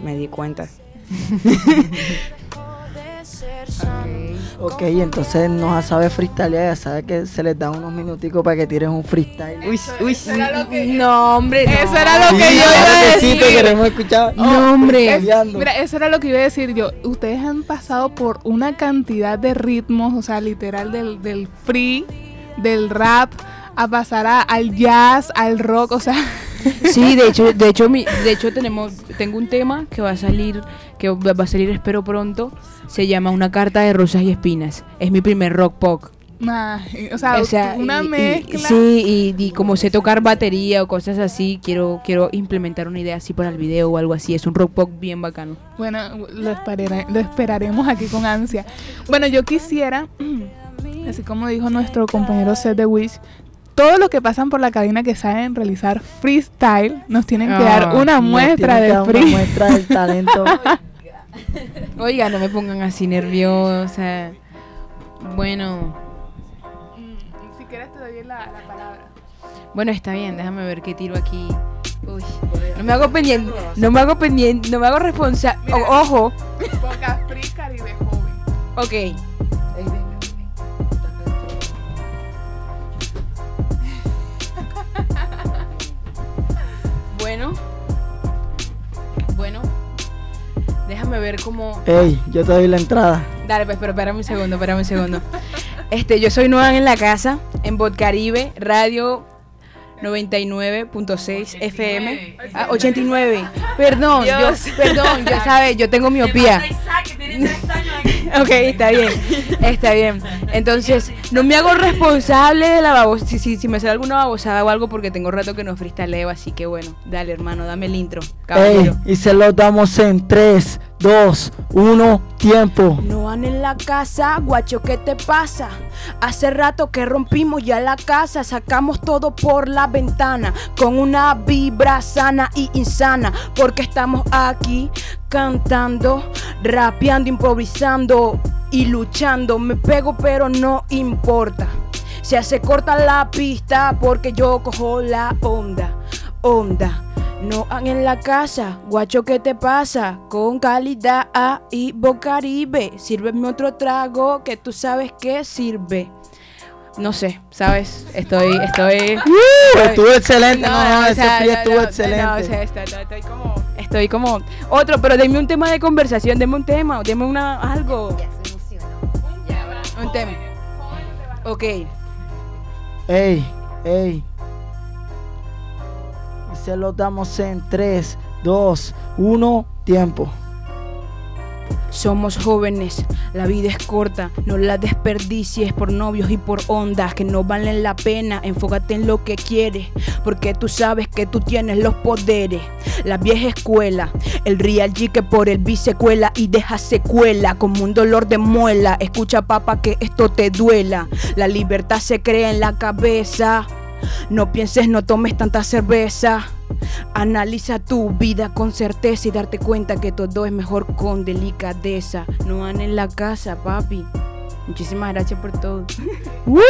me di cuenta. *laughs* Ok, entonces no sabe freestyle, ya sabe que se les da unos minuticos para que tiren un freestyle. Uy, uy, No, hombre. Eso era lo que Sí, yo iba a que decir. queremos escuchar. No, hombre. Es- mira, eso era lo que iba a decir yo. Ustedes han pasado por una cantidad de ritmos, o sea, literal del, del free, del rap, a pasar a- al jazz, al rock, o sea, Sí, de *laughs* hecho, de hecho, mi, de hecho tenemos, tengo un tema que va a salir, que va a salir espero pronto. Se llama Una carta de rosas y espinas. Es mi primer rock pop. o sea, una y- y- mezcla. sí, y, y como sé tocar batería o cosas así, quiero, quiero implementar una idea así para el video o algo así. Es un rock pop bien bacano. Bueno, lo, lo esperaremos aquí con ansia. Bueno, yo quisiera, *clears throat* así como dijo nuestro compañero Seth de Wish, todos los que pasan por la cabina que saben realizar freestyle nos tienen que dar una muestra de dar una muestra del talento. *laughs* Oiga, no me pongan así nerviosa. Bueno, Si quieres te doy la, palabra. bueno, está bien, déjame ver qué tiro aquí. Uy, no me hago pendiente, no me hago pendiente, no me hago responsable. Ojo, Boca Free Caribe Joven. ok. Déjame ver cómo. Ey, yo te doy la entrada. Dale, pues, pero espérame un segundo, espérame un segundo. *laughs* Este, yo soy Noan en la casa, en Bot Caribe, radio 99.6 FM. Ah, 89. Perdón, yo, Dios. perdón, ya sabes, yo tengo miopía. Ok, está bien, está bien. Entonces, no me hago responsable de la babosa. Si, si, si me sale alguna babosada o algo, porque tengo rato que no freestaleo, así que bueno, dale, hermano, dame el intro, Ey, y se lo damos en 3, 2, 1, tiempo. No han en la casa, guacho, ¿qué te pasa? Hace rato que rompimos ya la casa, sacamos todo por la ventana con una vibra sana y insana, porque estamos aquí cantando, rapeando, improvisando y luchando. Me pego, pero no importa. Se hace corta la pista porque yo cojo la onda, onda. No han en la casa, guacho, ¿qué te pasa? Con calidad A y Bocaribe. Sírveme otro trago que tú sabes que sirve. No sé, ¿sabes? Estoy, estoy. estuvo excelente, no, no, o ese sea, free no, estuvo no, excelente. no, o sea, está- estoy como. Estoy como. Otro, pero denme un tema de conversación, denme un tema, denme una. algo. Un tema. Ok. Ey, ey. Y se lo damos en 3, 2, 1, tiempo. Somos jóvenes, la vida es corta, no la desperdicies por novios y por ondas que no valen la pena. Enfócate en lo que quieres, porque tú sabes que tú tienes los poderes. La vieja escuela, el real G que por el B se cuela y deja secuela como un dolor de muela. Escucha, papá, que esto te duela. La libertad se crea en la cabeza. No pienses, no tomes tanta cerveza. Analiza tu vida con certeza y darte cuenta que todo es mejor con delicadeza. No han en la casa, papi. Muchísimas gracias por todo. *laughs* ¡Woo!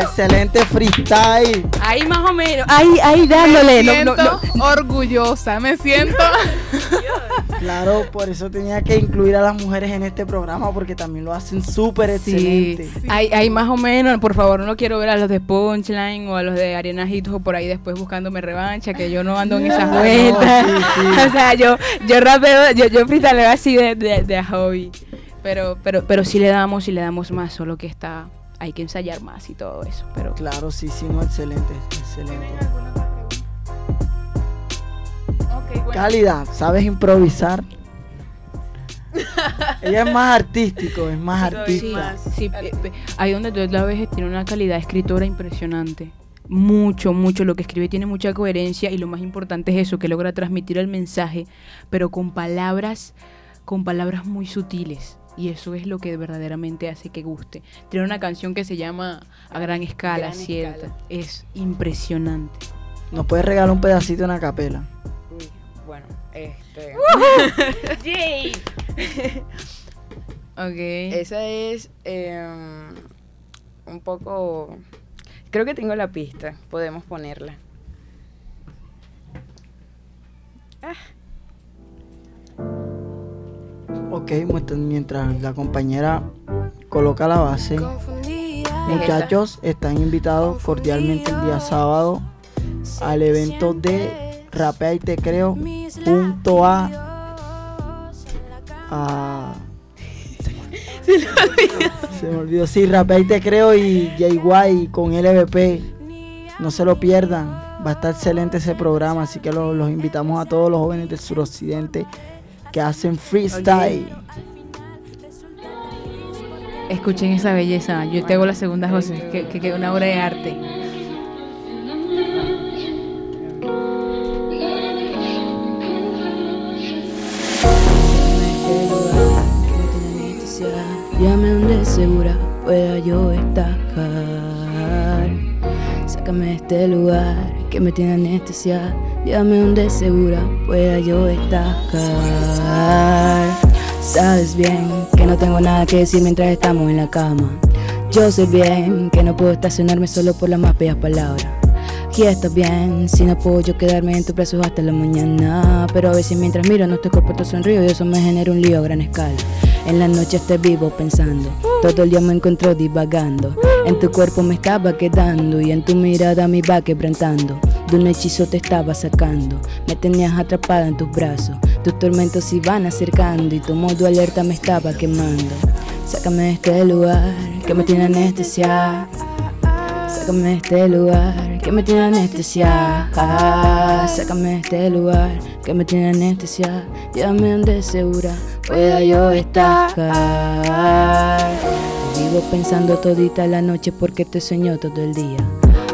Excelente freestyle. Ahí más o menos. Ahí, ahí dándole. Me siento no, no. orgullosa, me siento. *laughs* Claro, por eso tenía que incluir a las mujeres en este programa porque también lo hacen súper Sí, excelente. Hay, hay más o menos, por favor, no quiero ver a los de Punchline o a los de Hits o por ahí después buscándome revancha, que yo no ando en esas *laughs* vueltas. sí, sí. o sea, yo, yo rapeo, yo, yo freestaleo así de, de, de hobby. Pero, pero, pero sí le damos, sí le damos más, solo que está, hay que ensayar más y todo eso. Pero Claro, sí, sí, no, excelente, excelente. Cálida, ¿sabes improvisar? *laughs* Ella es más artístico, es más Sí, artista. sí, eh, eh, ahí donde tú la ves tiene una calidad escritora impresionante. Mucho, mucho. Lo que escribe tiene mucha coherencia y lo más importante es eso, que logra transmitir el mensaje, pero con palabras, con palabras muy sutiles. Y eso es lo que verdaderamente hace que guste. Tiene una canción que se llama A gran escala, Gran cierta. escala. Es impresionante. ¿Nos puedes regalar un pedacito en la capela? Uy, bueno, este. *laughs* ¡Yay! *laughs* ok. Esa es em, un poco. Creo que tengo la pista. Podemos ponerla. Ok, mientras la compañera coloca la base, muchachos, están invitados cordialmente el día sábado al evento de Rapea y Te Creo junto a... a se me olvidó, sí, Rapea y Te Creo y JY con LVP No se lo pierdan. Va a estar excelente ese programa, así que lo- los invitamos a todos los jóvenes del suroccidente que hacen freestyle. Escuchen esa belleza. Yo te hago las segundas voces, que, que queda una obra de arte. Llame donde segura pueda yo estar. Sácame de este lugar que me tiene anestesia. Llame donde segura pueda yo estar. Sabes bien que no tengo nada que decir mientras estamos en la cama. Yo sé bien que no puedo estacionarme solo por las más bellas palabras. Y está bien, si no puedo yo quedarme en tus brazos hasta la mañana. Pero a veces mientras miro nuestro cuerpo te sonrío y eso me genera un lío a gran escala. En la noche estoy vivo pensando, todo el día me encuentro divagando. En tu cuerpo me estaba quedando y en tu mirada me iba quebrantando. De un hechizo te estaba sacando, me tenías atrapada en tus brazos. Tus tormentos se iban acercando y tu modo alerta me estaba quemando. Sácame de este lugar que me tiene anestesia. Sácame de este lugar que me tiene anestesia. Sácame de este lugar que me tiene anestesia. Llévame donde segura pueda yo estar. Vivo pensando todita la noche porque te sueño todo el día.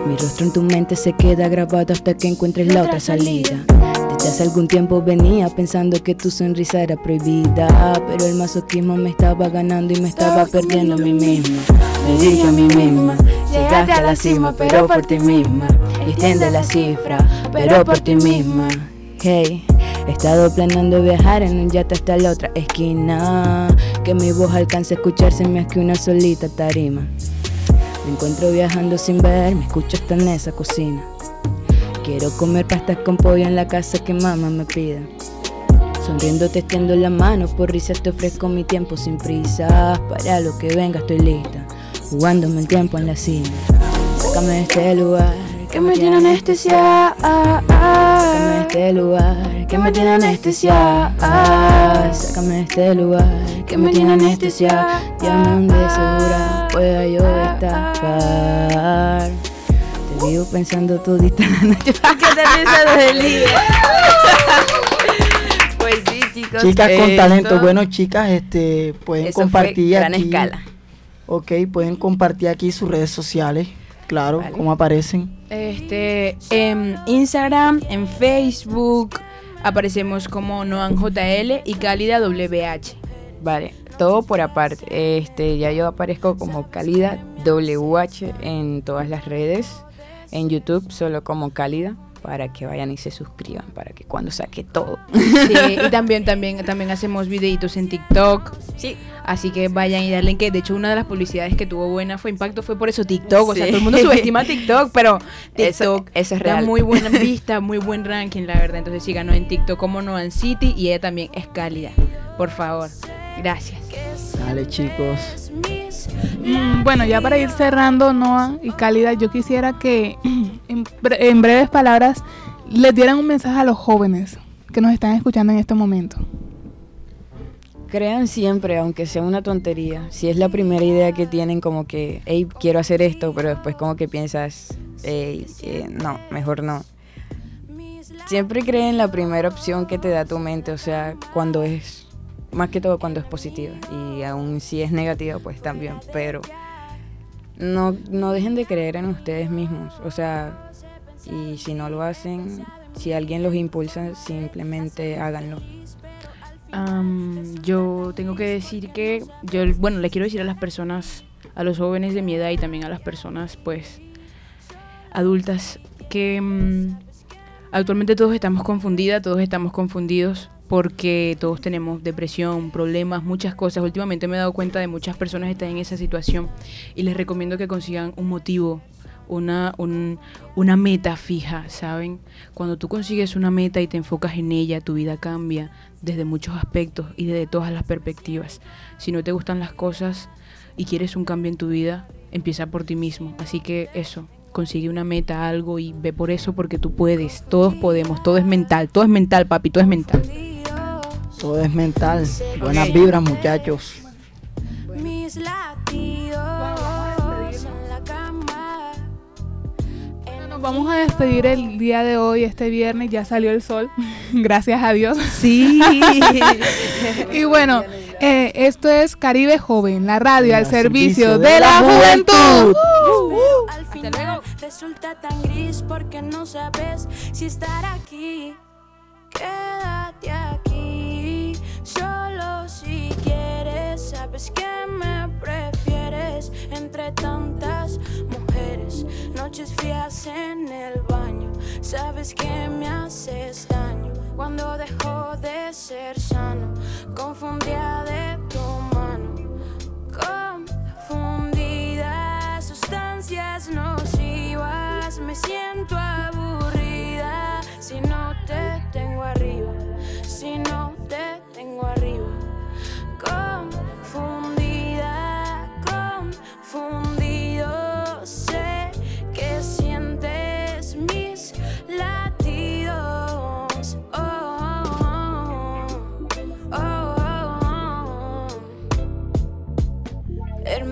Mi rostro en tu mente se queda grabado hasta que encuentres la otra salida. Desde hace algún tiempo venía pensando que tu sonrisa era prohibida, pero el masoquismo me estaba ganando y me estaba perdiendo a mí misma. Me dije a mí misma, llegaste a la cima, pero por ti misma. Extiende la cifra, pero por ti misma. Hey, he estado planeando viajar en un yate hasta la otra esquina. Que mi voz alcance a escucharse más que una solita tarima. Me encuentro viajando sin ver, me escucho hasta en esa cocina. Quiero comer pastas con pollo en la casa que mamá me pida. Sonriendo te extiendo la mano, por risa te ofrezco mi tiempo sin prisa. Para lo que venga estoy lista, jugándome el tiempo en la cima. Sácame de este lugar que me tiene anestesia. ah, ah. Sácame de este lugar que me tiene anestesia. ah. Sácame de este lugar que me tiene anestesia. Llame donde segura pueda yo estar. Te vivo pensando todita la noche. *laughs* ¿Por qué te piensas desde el día? *laughs* Pues sí, chicos. Chicas con talento, bueno chicas, este pueden compartir gran aquí. escala. Ok, pueden compartir aquí sus redes sociales, claro, Vale. cómo aparecen. Este, en Instagram, en Facebook, aparecemos como NoanJL y Cálida WH. Vale, todo por aparte. Este, ya yo aparezco como Cálida WH en todas las redes. En YouTube solo como Cálida para que vayan y se suscriban para que cuando saque todo. Sí, y también, también, también hacemos videitos en TikTok. Sí. Así que vayan y darle que de hecho una de las publicidades que tuvo buena fue impacto fue por eso TikTok. O sea, todo el mundo subestima TikTok, pero *laughs* TikTok eso es da real. muy buena *laughs* vista, muy buen ranking, la verdad. Entonces sí ganó en TikTok como Noan City y ella también es cálida. Por favor. Gracias. Dale chicos. Mm, bueno, ya para ir cerrando, Noah y Cálida, yo quisiera que *clears throat* en, bre- en breves palabras les dieran un mensaje a los jóvenes que nos están escuchando en este momento. Crean siempre, aunque sea una tontería. Si es la primera idea que tienen, como que, hey, quiero hacer esto, pero después como que piensas, hey, eh, no, mejor no. Siempre creen la primera opción que te da tu mente, o sea, cuando es, más que todo cuando es positiva. Y aún si es negativa, pues también, pero no, no dejen de creer en ustedes mismos, o sea, y si no lo hacen, si alguien los impulsa, simplemente háganlo. Am, yo tengo que decir que yo, bueno, le quiero decir a las personas, a los jóvenes de mi edad y también a las personas, pues, adultas, que mm, actualmente todos estamos confundidas, todos estamos confundidos porque todos tenemos depresión, problemas, muchas cosas. Últimamente me he dado cuenta de muchas personas que están en esa situación y les recomiendo que consigan un motivo, una, un- una meta fija, ¿saben? Cuando tú consigues una meta y te enfocas en ella, tu vida cambia desde muchos aspectos y desde todas las perspectivas. Si no te gustan las cosas y quieres un cambio en tu vida, empieza por ti mismo. Así que eso, consigue una meta, algo y ve por eso porque tú puedes, todos podemos, todo es mental, todo es mental, papi, todo es mental. Todo es mental. Buenas vibras, muchachos. Mis latidos en la cama. Nos vamos a despedir el día de hoy, este viernes, ya salió el sol, *laughs* gracias a Dios. Sí. *laughs* y bueno, eh, esto es Caribe Joven, la radio al servicio de la juventud. Al final resulta tan gris porque no sabes si estar aquí. Quédate aquí, Sabes que me prefieres entre tantas mujeres. Noches frías en el baño, sabes que me haces daño. Cuando dejo de ser sano, confundida de tu mano. Confundida, sustancias nocivas, me siento aburrida si no te tengo arriba, si no te tengo arriba.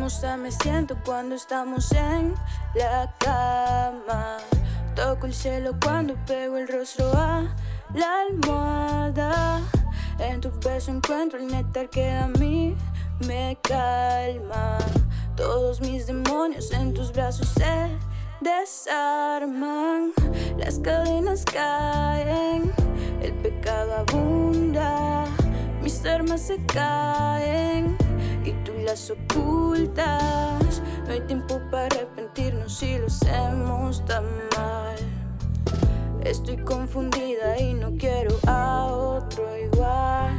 Hermosa me siento cuando estamos en la cama. Toco el cielo cuando pego el rostro a la almohada. En tu beso encuentro el néctar que a mí me calma. Todos mis demonios en tus brazos se desarman. Las cadenas caen, el pecado abunda. Mis armas se caen las ocultas. No hay tiempo para arrepentirnos si lo hacemos tan mal. Estoy confundida y no quiero a otro igual.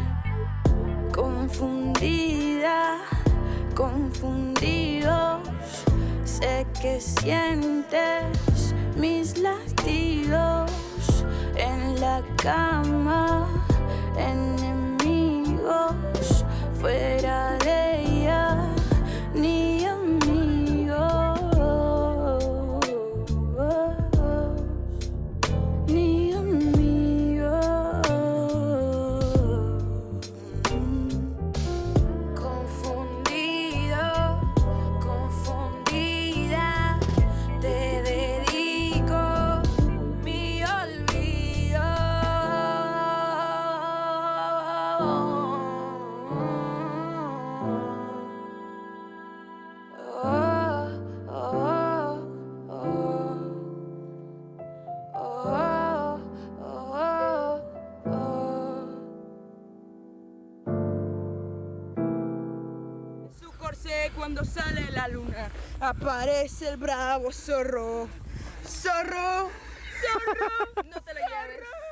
Confundida, confundidos. Sé que sientes mis latidos en la cama. Enemigos fuera de ella, aparece el bravo zorro. Zorro, zorro, *laughs* no te lo lleves.